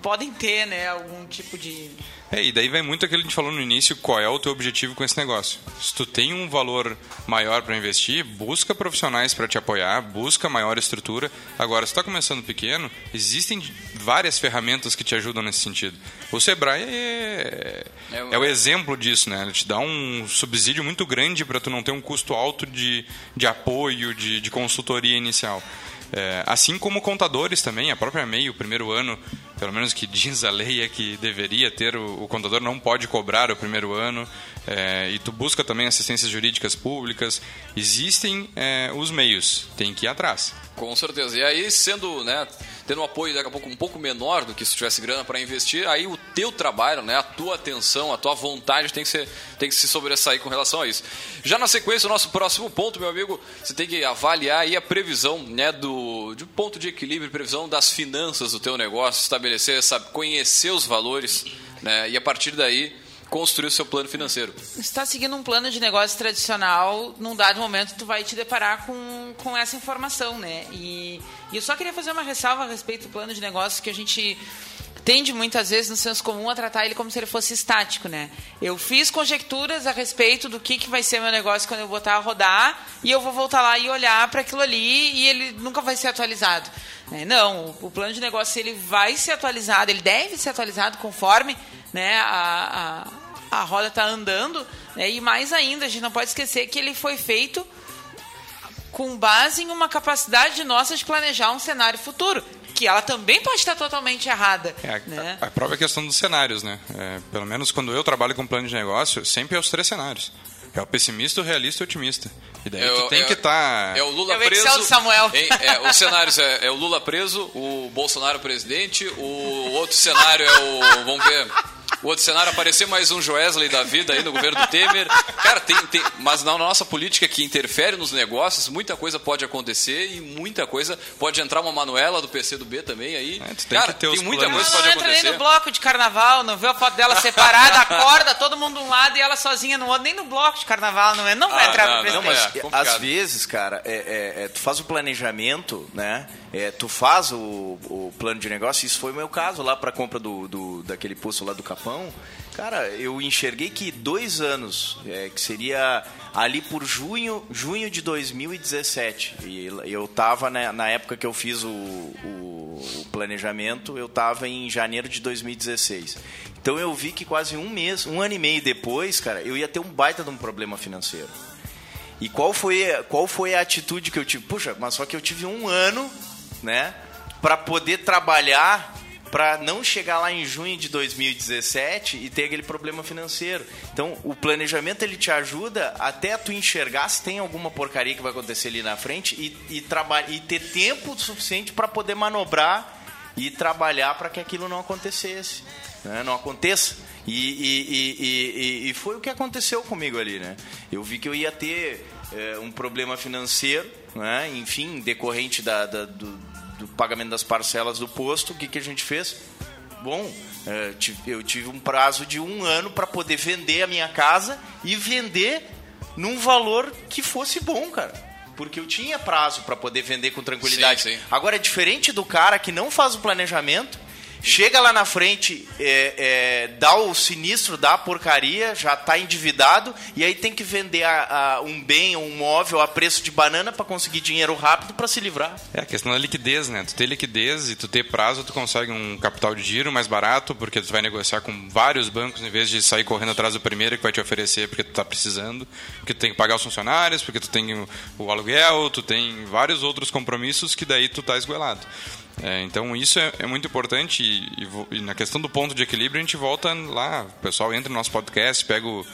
podem ter, né, algum tipo de... É, e daí vai muito aquilo que a gente falou no início, qual é o teu objetivo com esse negócio. Se tu tem um valor maior para investir, busca profissionais para te apoiar, busca maior estrutura. Agora, se tu está começando pequeno, existem várias ferramentas que te ajudam nesse sentido. O Sebrae é, é, é o exemplo disso, né? Ele te dá um subsídio muito grande para tu não ter um custo alto de, de apoio, de, de consultoria inicial. É, assim como contadores também, a própria MEI, o primeiro ano, pelo menos que diz a lei, é que deveria ter, o, o contador não pode cobrar o primeiro ano, é, e tu busca também assistências jurídicas públicas. Existem é, os meios, tem que ir atrás. Com certeza. E aí, sendo, né, tendo um apoio daqui a pouco um pouco menor do que se tivesse grana para investir, aí o teu trabalho, né, a tua atenção, a tua vontade tem que, ser, tem que se sobressair com relação a isso. Já na sequência, o nosso próximo ponto, meu amigo, você tem que avaliar aí a previsão, né, do, de ponto de equilíbrio, previsão das finanças do teu negócio, estabelecer, sabe, conhecer os valores, né, e a partir daí construir o seu plano financeiro. Se está seguindo um plano de negócio tradicional, num dado momento tu vai te deparar com, com essa informação, né? E, e eu só queria fazer uma ressalva a respeito do plano de negócio que a gente tende muitas vezes no senso comum a tratar ele como se ele fosse estático, né? Eu fiz conjecturas a respeito do que, que vai ser meu negócio quando eu botar a rodar e eu vou voltar lá e olhar para aquilo ali e ele nunca vai ser atualizado. Né? Não, o plano de negócio ele vai ser atualizado, ele deve ser atualizado conforme né, a, a, a roda está andando. Né, e mais ainda, a gente não pode esquecer que ele foi feito com base em uma capacidade nossa de planejar um cenário futuro. Que ela também pode estar totalmente errada. É, né? a, a própria questão dos cenários, né? É, pelo menos quando eu trabalho com plano de negócio, sempre é os três cenários. É o pessimista, o realista e o otimista. E daí é, tu tem é, que estar. Tá... É o Lula é o preso. Samuel. Em, é, os cenários é, é, o Lula preso, o Bolsonaro presidente, o outro cenário é o. Vamos ver. O outro cenário aparecer mais um Joesley da vida aí no governo do Temer. Cara, tem, tem, mas na nossa política que interfere nos negócios, muita coisa pode acontecer e muita coisa pode entrar uma Manuela do PC do B também aí. É, tem Cara, tem muita planos. coisa que pode não acontecer. Não entra nem no bloco de carnaval, não vê a foto dela separada, acorda todo mundo de um lado e ela sozinha no outro, nem no bloco de carnaval, não é? Não vai ah, entrar não, no presidente. Não, mas, às vezes, cara, é, é, é, tu faz o planejamento, né? É, tu faz o, o, plano de negócio, isso foi o meu caso lá para a compra do, do, daquele posto lá do Capão. Cara, eu enxerguei que dois anos, é, que seria ali por junho, junho de 2017. E eu estava né, na época que eu fiz o, o, o planejamento, eu estava em janeiro de 2016. Então eu vi que quase um mês, um ano e meio depois, cara, eu ia ter um baita de um problema financeiro. E qual foi, qual foi a atitude que eu tive? Puxa, mas só que eu tive um ano né? Para poder trabalhar para não chegar lá em junho de 2017 e ter aquele problema financeiro. Então, o planejamento ele te ajuda até tu enxergar se tem alguma porcaria que vai acontecer ali na frente e, e, e ter tempo suficiente para poder manobrar e trabalhar para que aquilo não acontecesse, né? não aconteça. E, e, e, foi o que aconteceu comigo ali, né? Eu vi que eu ia ter é, um problema financeiro, né? enfim, decorrente da, da do, do pagamento das parcelas do posto, o que, que a gente fez? Bom, é, eu tive um prazo de um ano para poder vender a minha casa e vender num valor que fosse bom, cara. Porque eu tinha prazo para poder vender com tranquilidade. Sim, sim. Agora, é diferente do cara que não faz o planejamento, Chega lá na frente, é, é, dá o sinistro, dá a porcaria, já está endividado, e aí tem que vender a, a um bem ou um móvel a preço de banana para conseguir dinheiro rápido para se livrar. É a questão da liquidez, né? Tu ter liquidez e tu ter prazo, tu consegue um capital de giro mais barato, porque tu vai negociar com vários bancos em vez de sair correndo atrás do primeiro que vai te oferecer porque tu está precisando, porque tu tem que pagar os funcionários, porque tu tem o, o aluguel, tu tem vários outros compromissos que daí tu tá esgoelado. É, então isso é, é muito importante e, e, e, na questão do ponto de equilíbrio a gente volta lá, o pessoal entra no nosso podcast, pega o,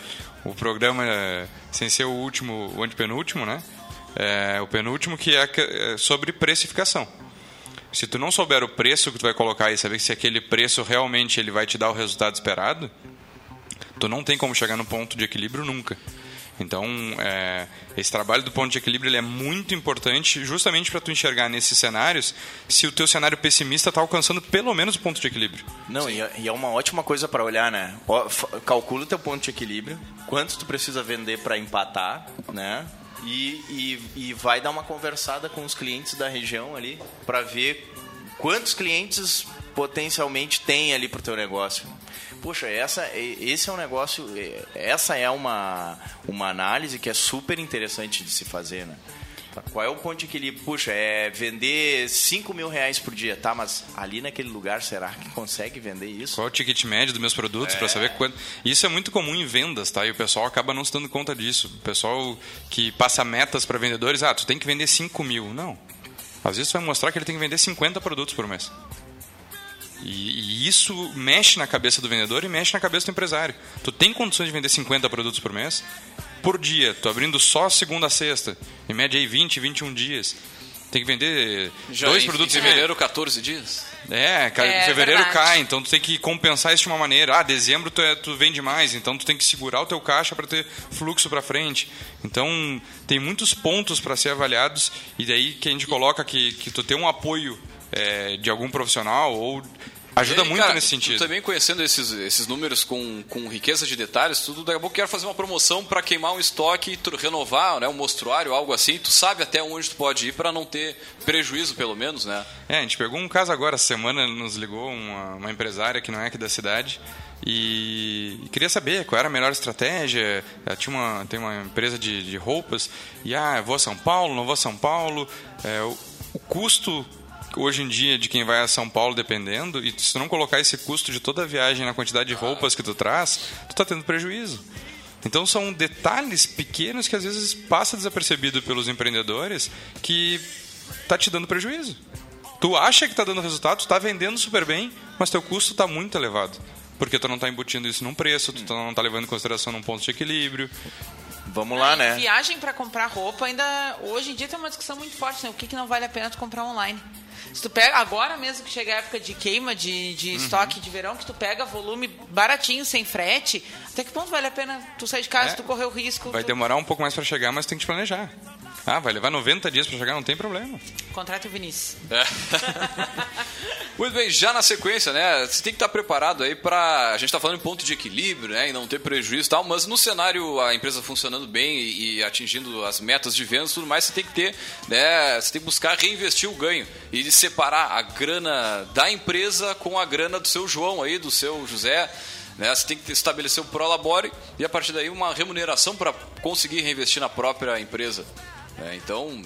o programa é, sem ser o último, o antepenúltimo, né? É, o penúltimo que é, é sobre precificação. Se tu não souber o preço que tu vai colocar e saber se aquele preço realmente ele vai te dar o resultado esperado, tu não tem como chegar no ponto de equilíbrio nunca. Então, é, esse trabalho do ponto de equilíbrio ele é muito importante justamente para tu enxergar nesses cenários se o teu cenário pessimista está alcançando pelo menos o ponto de equilíbrio. Não, e é, e é uma ótima coisa para olhar, né? Calcula o teu ponto de equilíbrio, quanto tu precisa vender para empatar, né? E, e, e vai dar uma conversada com os clientes da região ali para ver quantos clientes potencialmente tem ali para o teu negócio. Poxa, essa, esse é um negócio, essa é uma, uma análise que é super interessante de se fazer, né? Tá, qual é o ponto de equilíbrio? Puxa, é vender 5 mil reais por dia, tá? Mas ali naquele lugar, será que consegue vender isso? Qual é o ticket médio dos meus produtos é. para saber quanto. Isso é muito comum em vendas, tá? E o pessoal acaba não se dando conta disso. O pessoal que passa metas para vendedores, ah, tu tem que vender 5 mil. Não. Às vezes tu vai mostrar que ele tem que vender 50 produtos por mês. E, e, isso mexe na cabeça do vendedor e mexe na cabeça do empresário. Tu tem condições de vender 50 produtos por mês? Por dia, tu abrindo só segunda a sexta, em média aí 20, 21 dias. Tem que vender Já dois em produtos em fevereiro, 14 dias. É, é fevereiro verdade. cai, então tu tem que compensar isso de uma maneira. Ah, dezembro tu, é, tu vende mais, então tu tem que segurar o teu caixa para ter fluxo para frente. Então tem muitos pontos para ser avaliados e daí que a gente coloca que, que tu tem um apoio é, de algum profissional ou Ajuda aí, muito cara, nesse sentido. também conhecendo esses, esses números com, com riqueza de detalhes, tudo daqui a pouco quer fazer uma promoção para queimar um estoque e renovar né, um mostruário, algo assim. Tu sabe até onde tu pode ir para não ter prejuízo, pelo menos, né? É, a gente pegou um caso agora, essa semana nos ligou uma, uma empresária que não é aqui da cidade e, e, queria saber qual era a melhor estratégia. Ela tinha uma, tem uma empresa de, de roupas e, ah, vou a São Paulo, não vou a São Paulo. É, o, o custo hoje em dia de quem vai a São Paulo dependendo, e se tu não colocar esse custo de toda a viagem na quantidade de roupas que tu traz, tu tá tendo prejuízo. Então são detalhes pequenos que às vezes passa desapercebido pelos empreendedores que tá te dando prejuízo. Tu acha que tá dando resultado, tu tá vendendo super bem, mas teu custo tá muito elevado. Porque tu não tá embutindo isso num preço, tu não tá levando em consideração num ponto de equilíbrio. Vamos lá, né? Viagem para comprar roupa ainda hoje em dia tem uma discussão muito forte, né? O que, que não vale a pena tu comprar online? Se tu pega, agora mesmo que chega a época de queima de, de uhum. estoque de verão, que tu pega volume baratinho, sem frete, até que ponto vale a pena tu sair de casa, é, tu correr o risco? Vai tu... demorar um pouco mais para chegar, mas tem que te planejar. Ah, vai levar 90 dias para chegar, não tem problema. Contrato o Vinícius. É. Muito bem, já na sequência, né? Você tem que estar preparado aí para. A gente está falando em ponto de equilíbrio, né? E não ter prejuízo e tal, mas no cenário a empresa funcionando bem e, e atingindo as metas de vendas e tudo mais, você tem que ter, né? Você tem que buscar reinvestir o ganho e separar a grana da empresa com a grana do seu João aí, do seu José. Né? Você tem que estabelecer o prolabore e a partir daí uma remuneração para conseguir reinvestir na própria empresa. É, então.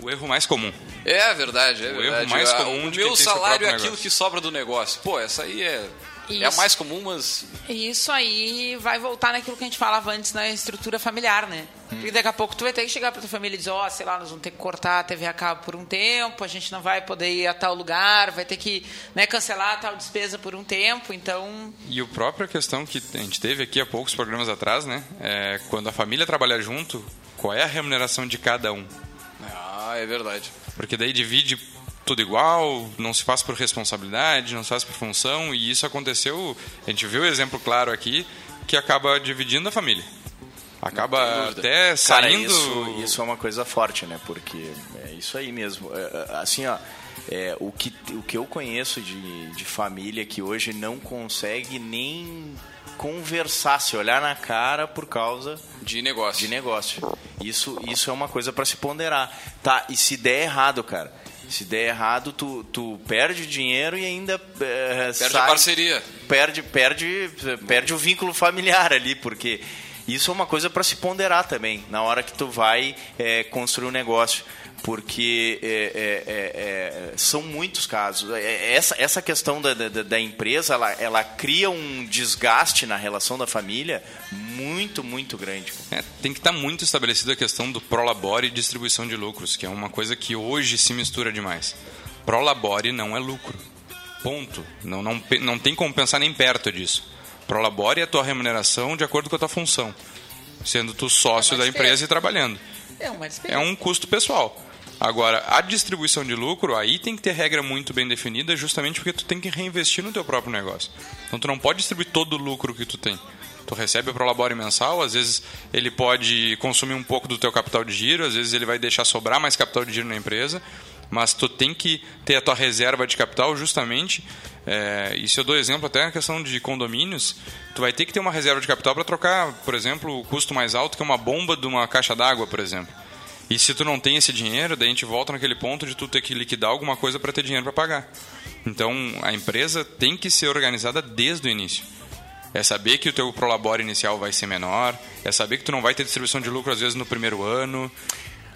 O erro mais comum. É verdade, é o verdade. erro mais comum. O meu salário é aquilo que sobra do negócio. Pô, essa aí é. Isso. É a mais comum, mas. Isso aí vai voltar naquilo que a gente falava antes na estrutura familiar, né? Hum. Porque daqui a pouco tu vai ter que chegar pra tua família e dizer, ó, oh, sei lá, nós vamos ter que cortar a TV a cabo por um tempo, a gente não vai poder ir a tal lugar, vai ter que né, cancelar a tal despesa por um tempo, então. E a própria questão que a gente teve aqui há poucos programas atrás, né? É, quando a família trabalha junto, qual é a remuneração de cada um. Ah, é verdade. Porque daí divide tudo igual, não se faz por responsabilidade, não se faz por função, e isso aconteceu, a gente viu o exemplo claro aqui, que acaba dividindo a família. Acaba até saindo... Cara, isso, isso é uma coisa forte, né? Porque é isso aí mesmo. É, é, assim, ó, é, o, que, o que eu conheço de, de família que hoje não consegue nem conversar, se olhar na cara por causa de negócio. De negócio. Isso, isso é uma coisa para se ponderar. Tá, e se der errado, cara, Se der errado, tu, tu perde dinheiro e ainda é, perde sai, a parceria. Perde, perde, perde o vínculo familiar ali, porque isso é uma coisa para se ponderar também na hora que tu vai é, construir um negócio porque é, é, é, é são muitos casos. É, essa, essa questão da, da, da, empresa, ela, ela cria um desgaste na relação da família muito, muito grande. É, tem que estar tá muito estabelecida a questão do prolabore e distribuição de lucros, que é uma coisa que hoje se mistura demais. Prolabore não é lucro. Ponto. Não, não, não tem como pensar nem perto disso. Prolabore é a tua remuneração de acordo com a tua função, sendo tu sócio da empresa e trabalhando. É, uma é um custo pessoal. Agora, a distribuição de lucro, aí tem que ter regra muito bem definida, justamente porque tu tem que reinvestir no teu próprio negócio. Então tu não pode distribuir todo o lucro que tu tem. Tu recebe o Prolabore mensal, às vezes ele pode consumir um pouco do teu capital de giro, às vezes ele vai deixar sobrar mais capital de giro na empresa, mas tu tem que ter a tua reserva de capital justamente, é, e se eu dou exemplo até na questão de condomínios, tu vai ter que ter uma reserva de capital para trocar, por exemplo, o custo mais alto que é uma bomba de uma caixa d'água, por exemplo. E se tu não tem esse dinheiro, daí a gente volta naquele ponto de tu ter que liquidar alguma coisa para ter dinheiro para pagar. Então, a empresa tem que ser organizada desde o início. É saber que o teu prolabore inicial vai ser menor, é saber que tu não vai ter distribuição de lucro às vezes no primeiro ano.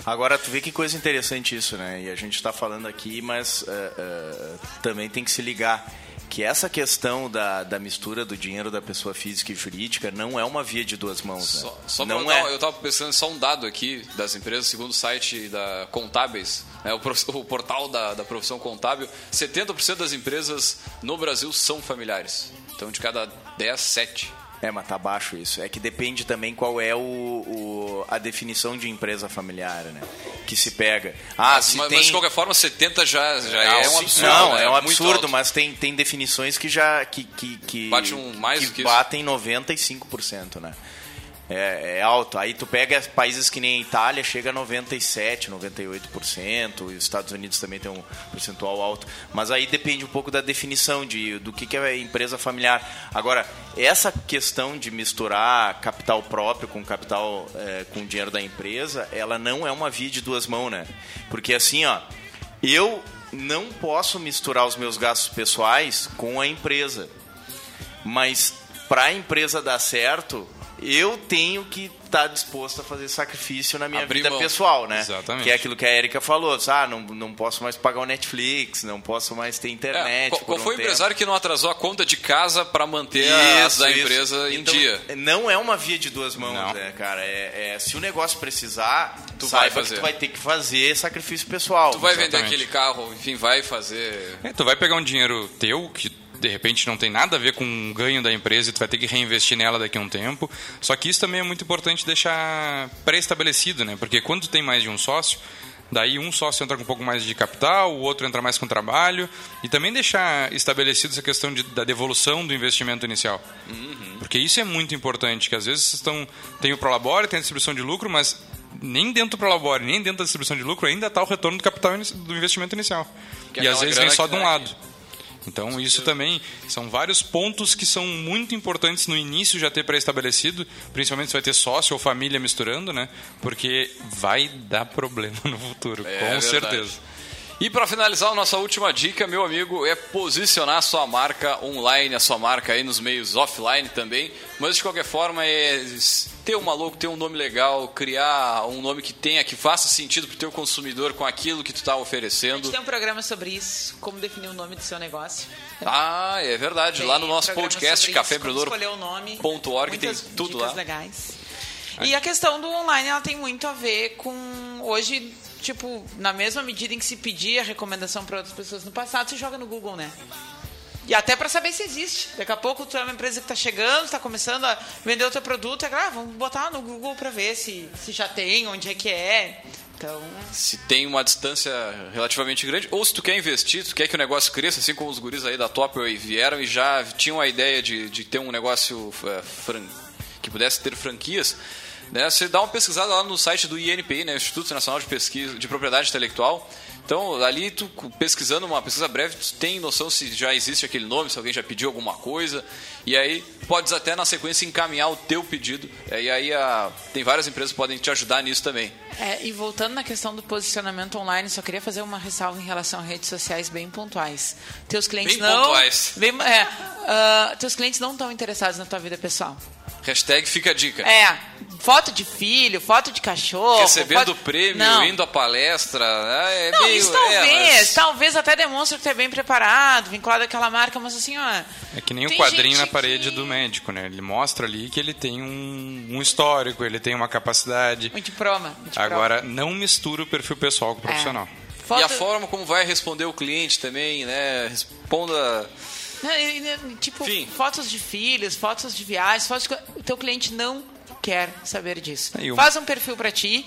Agora, tu vê que coisa interessante isso, né? E a gente está falando aqui, mas uh, uh, também tem que se ligar que essa questão da, da mistura do dinheiro da pessoa física e jurídica não é uma via de duas mãos. Né? Só, não é. eu estava pensando só um dado aqui das empresas, segundo o site da Contábeis, né, o, o, portal da, da profissão contábil, 70% das empresas no Brasil são familiares. Então, de cada 10, 7 é, mas tá baixo isso. É que depende também qual é o, o a definição de empresa familiar, né? Que se pega. Ah, mas, se mas, tem... mas de qualquer forma, 70 já, já é, é um absurdo. Não, né? é um absurdo, mas tem, tem definições que já. que, que, que, Bate um mais que, que batem isso. 95%, né? É, é, alto. Aí tu pega países que nem a Itália, chega a 97%, 98%, os Estados Unidos também tem um percentual alto. Mas aí depende um pouco da definição de, do que, que é empresa familiar. Agora, essa questão de misturar capital próprio com capital é, com dinheiro da empresa, ela não é uma via de duas mãos, né? Porque assim, ó, eu não posso misturar os meus gastos pessoais com a empresa. Mas para a empresa dar certo, eu tenho que estar tá disposto a fazer sacrifício na minha Abrir vida mão. pessoal, né? Exatamente. Que é aquilo que a Erika falou. Ah, não, não posso mais pagar o Netflix, não posso mais ter internet. É, qual, qual um foi tempo. o empresário que não atrasou a conta de casa para manter isso, as da isso. empresa em então, dia? Não é uma via de duas mãos, não. né, cara? É, é, se o negócio precisar, tu vai fazer. tu vai ter que fazer sacrifício pessoal. Tu vai Exatamente. vender aquele carro, enfim, vai fazer. É, tu vai pegar um dinheiro teu que de repente não tem nada a ver com o ganho da empresa e tu vai ter que reinvestir nela daqui a um tempo. Só que isso também é muito importante deixar pré-estabelecido, né? Porque quando tu tem mais de um sócio, daí um sócio entra com um pouco mais de capital, o outro entra mais com trabalho e também deixar estabelecido essa questão de, da devolução do investimento inicial. Uhum. Porque isso é muito importante, que às vezes estão tem o Prolabore, tem a distribuição de lucro, mas nem dentro do Prolabore, nem dentro da distribuição de lucro ainda está o retorno do capital do investimento inicial. Que e às vezes vem só de um lado. Então isso também são vários pontos que são muito importantes no início já ter pré-estabelecido, principalmente se vai ter sócio ou família misturando, né? Porque vai dar problema no futuro, é, com é certeza. E para finalizar, a nossa última dica, meu amigo, é posicionar a sua marca online, a sua marca aí nos meios offline também. Mas de qualquer forma, é ter uma logo, ter um nome legal, criar um nome que tenha, que faça sentido para o teu consumidor com aquilo que tu está oferecendo. A gente tem um programa sobre isso, como definir o nome do seu negócio. Ah, é verdade. Tem lá no nosso podcast, caféempreendedor.org, tem tudo lá. legais. E a questão do online, ela tem muito a ver com hoje tipo, na mesma medida em que se pedia recomendação para outras pessoas no passado, se joga no Google, né? E até para saber se existe. Daqui a pouco tu é uma empresa que está chegando, está começando a vender o teu produto, é, ah, vamos botar no Google para ver se, se já tem, onde é que é. Então... Se tem uma distância relativamente grande, ou se tu quer investir, tu quer que o negócio cresça, assim como os guris aí da Top vieram e já tinham a ideia de, de ter um negócio é, fran... que pudesse ter franquias, né, você dá uma pesquisada lá no site do INPI, né, Instituto Nacional de Pesquisa de Propriedade Intelectual. Então, ali, tu pesquisando uma pesquisa breve, tu tem noção se já existe aquele nome, se alguém já pediu alguma coisa. E aí, podes até na sequência encaminhar o teu pedido. É, e aí, a, tem várias empresas que podem te ajudar nisso também. É, e voltando na questão do posicionamento online, só queria fazer uma ressalva em relação a redes sociais bem pontuais. Teus clientes bem não. Pontuais. Bem, é, uh, teus clientes não estão interessados na tua vida pessoal. Hashtag fica a dica. É, foto de filho, foto de cachorro. Recebendo foto... prêmio, não. indo à palestra. É não, meio, isso talvez. É, mas... Talvez até demonstre que tu é bem preparado, vinculado àquela marca, mas assim, ó. É que nem o quadrinho na parede que... do médico, né? Ele mostra ali que ele tem um, um histórico, ele tem uma capacidade. Um diploma. Um diploma. Agora, não mistura o perfil pessoal com o profissional. É. Foto... E a forma como vai responder o cliente também, né? Responda. Tipo, Fim. fotos de filhos, fotos de viagens, fotos de... o teu cliente não quer saber disso. Faz um perfil para ti,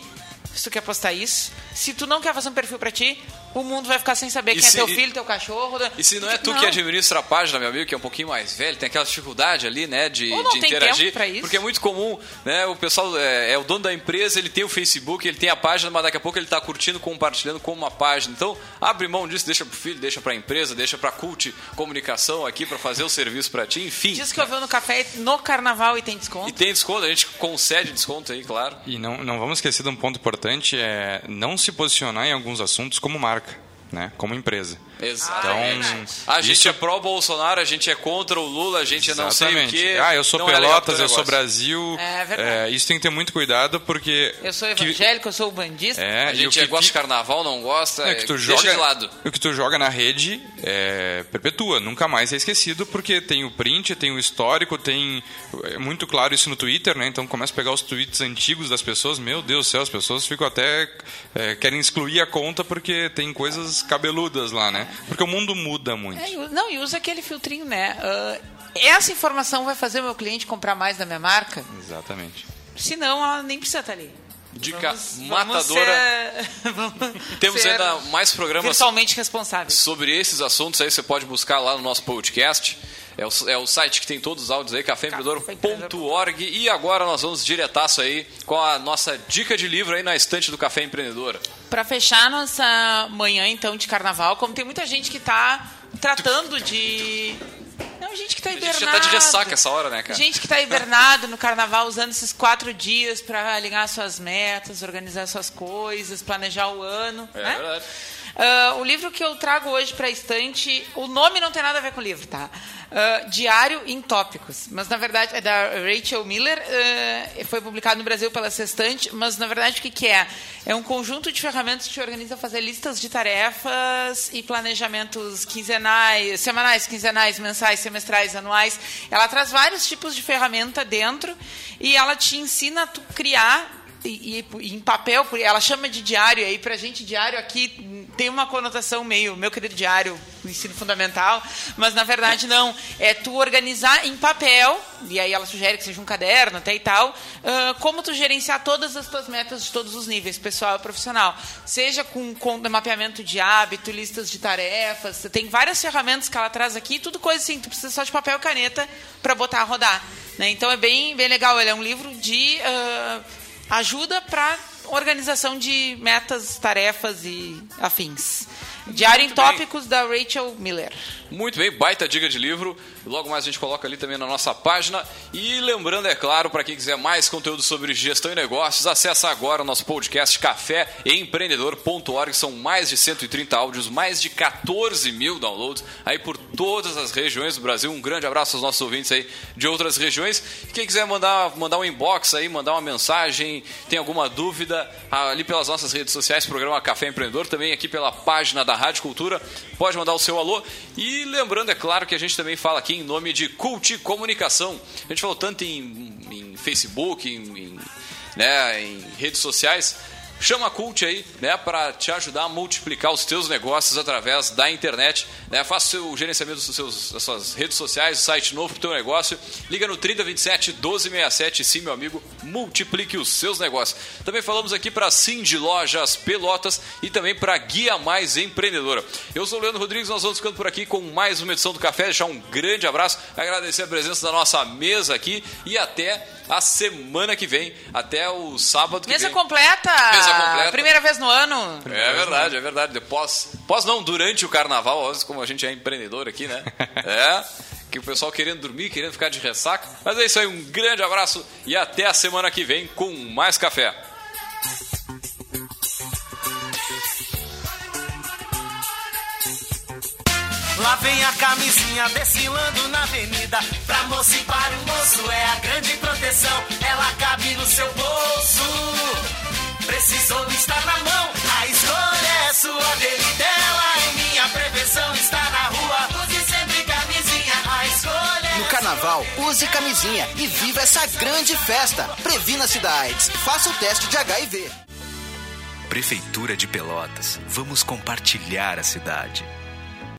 se tu quer postar isso. Se tu não quer fazer um perfil para ti, o mundo vai ficar sem saber e quem se, é teu filho, teu cachorro. E se não é tu não. que administra a página, meu amigo, que é um pouquinho mais velho, tem aquela dificuldade ali, né, de, Ou não de tem interagir. Tempo pra isso. Porque é muito comum, né, o pessoal é, é, o dono da empresa, ele tem o Facebook, ele tem a página, mas daqui a pouco ele está curtindo, compartilhando com uma página. Então, abre mão disso, deixa pro filho, deixa pra empresa, deixa pra cult comunicação aqui para fazer o serviço para ti, enfim. Diz que eu vi no café no carnaval e tem desconto. E tem desconto, a gente concede desconto aí, claro. E não, não vamos esquecer de um ponto importante, é não se posicionar em alguns assuntos como marca né, como empresa. Exato. Então, a gente isso... é pró Bolsonaro, a gente é contra o Lula, a gente Exatamente. é não sei o quê. Ah, eu sou não Pelotas, é eu sou Brasil. É verdade. É, isso tem que ter muito cuidado porque eu sou evangélico, que... eu sou bandista. É, a gente que... gosta de carnaval, não gosta, é, que tu joga, de lado. O que tu joga na rede é, perpetua, nunca mais é esquecido porque tem o print, tem o histórico, tem é muito claro isso no Twitter, né? Então começa a pegar os tweets antigos das pessoas, meu Deus do céu, as pessoas ficam até é, querem excluir a conta porque tem coisas cabeludas lá, né? Porque o mundo muda muito. É, não, e usa aquele filtrinho, né? Uh, essa informação vai fazer o meu cliente comprar mais da minha marca? Exatamente. Se não, ela nem precisa estar ali. Dica vamos, matadora. Vamos ser, Temos ainda mais programas virtualmente responsáveis sobre esses assuntos. Aí você pode buscar lá no nosso podcast. É o, é o site que tem todos os áudios aí, caféempreendedor.org. E agora nós vamos diretaço aí com a nossa dica de livro aí na estante do Café Empreendedor. Para fechar nossa manhã então de carnaval, como tem muita gente que está tratando de não, gente que tá hibernado. A gente já tá de ressaca essa hora, né, cara? Gente que tá hibernado no carnaval, usando esses quatro dias para alinhar suas metas, organizar suas coisas, planejar o ano. É né? verdade. Uh, o livro que eu trago hoje para a estante, o nome não tem nada a ver com o livro, tá? Uh, Diário em Tópicos. Mas, na verdade, é da Rachel Miller. Uh, foi publicado no Brasil pela Sextante. Mas, na verdade, o que, que é? É um conjunto de ferramentas que te organiza fazer listas de tarefas e planejamentos quinzenais, semanais, quinzenais, mensais, semestrais, anuais. Ela traz vários tipos de ferramenta dentro e ela te ensina a tu criar e, e, em papel, ela chama de diário, aí pra gente diário aqui tem uma conotação meio, meu querido diário, ensino fundamental, mas na verdade não, é tu organizar em papel, e aí ela sugere que seja um caderno até e tal, uh, como tu gerenciar todas as tuas metas de todos os níveis, pessoal e profissional, seja com, com mapeamento de hábito, listas de tarefas, tem várias ferramentas que ela traz aqui, tudo coisa assim, tu precisa só de papel e caneta para botar a rodar, né? então é bem, bem legal, ele é um livro de... Uh, ajuda para organização de metas, tarefas e afins. Diário Muito em Tópicos bem. da Rachel Miller. Muito bem, baita dica de livro. Logo mais a gente coloca ali também na nossa página. E lembrando, é claro, para quem quiser mais conteúdo sobre gestão e negócios, acessa agora o nosso podcast café empreendedor.org. São mais de 130 áudios, mais de 14 mil downloads aí por todas as regiões do Brasil. Um grande abraço aos nossos ouvintes aí de outras regiões. Quem quiser mandar, mandar um inbox aí, mandar uma mensagem, tem alguma dúvida, ali pelas nossas redes sociais, programa Café Empreendedor, também aqui pela página da Rádio Cultura, pode mandar o seu alô. E lembrando, é claro, que a gente também fala aqui em nome de Cult Comunicação. A gente falou tanto em, em Facebook, em, em, né, em redes sociais. Chama a Cult aí, né, para te ajudar a multiplicar os teus negócios através da internet. Né? Faça o seu gerenciamento dos seus, das suas redes sociais, site novo para o teu negócio. Liga no 3027 1267, sim, meu amigo, multiplique os seus negócios. Também falamos aqui para Cindy Lojas Pelotas e também para Guia Mais Empreendedora. Eu sou o Leandro Rodrigues, nós vamos ficando por aqui com mais uma edição do Café. Deixar um grande abraço, agradecer a presença da nossa mesa aqui e até a semana que vem, até o sábado Mesa que vem. completa! Mesa completa. Primeira vez no ano. É verdade, é verdade. Depois, pós não, durante o carnaval, como a gente é empreendedor aqui, né? É, que o pessoal querendo dormir, querendo ficar de ressaca. Mas é isso aí, um grande abraço e até a semana que vem com mais café. Lá vem a camisinha desfilando na avenida. Pra moça e para o moço é a grande proteção. Ela cabe no seu bolso. Precisou estar na mão. A escolha é sua, dele e dela. E minha prevenção está na rua. Use sempre camisinha. A escolha é No carnaval, use camisinha e viva essa grande festa. Previna-se da AIDS. Faça o teste de HIV. Prefeitura de Pelotas. Vamos compartilhar a cidade.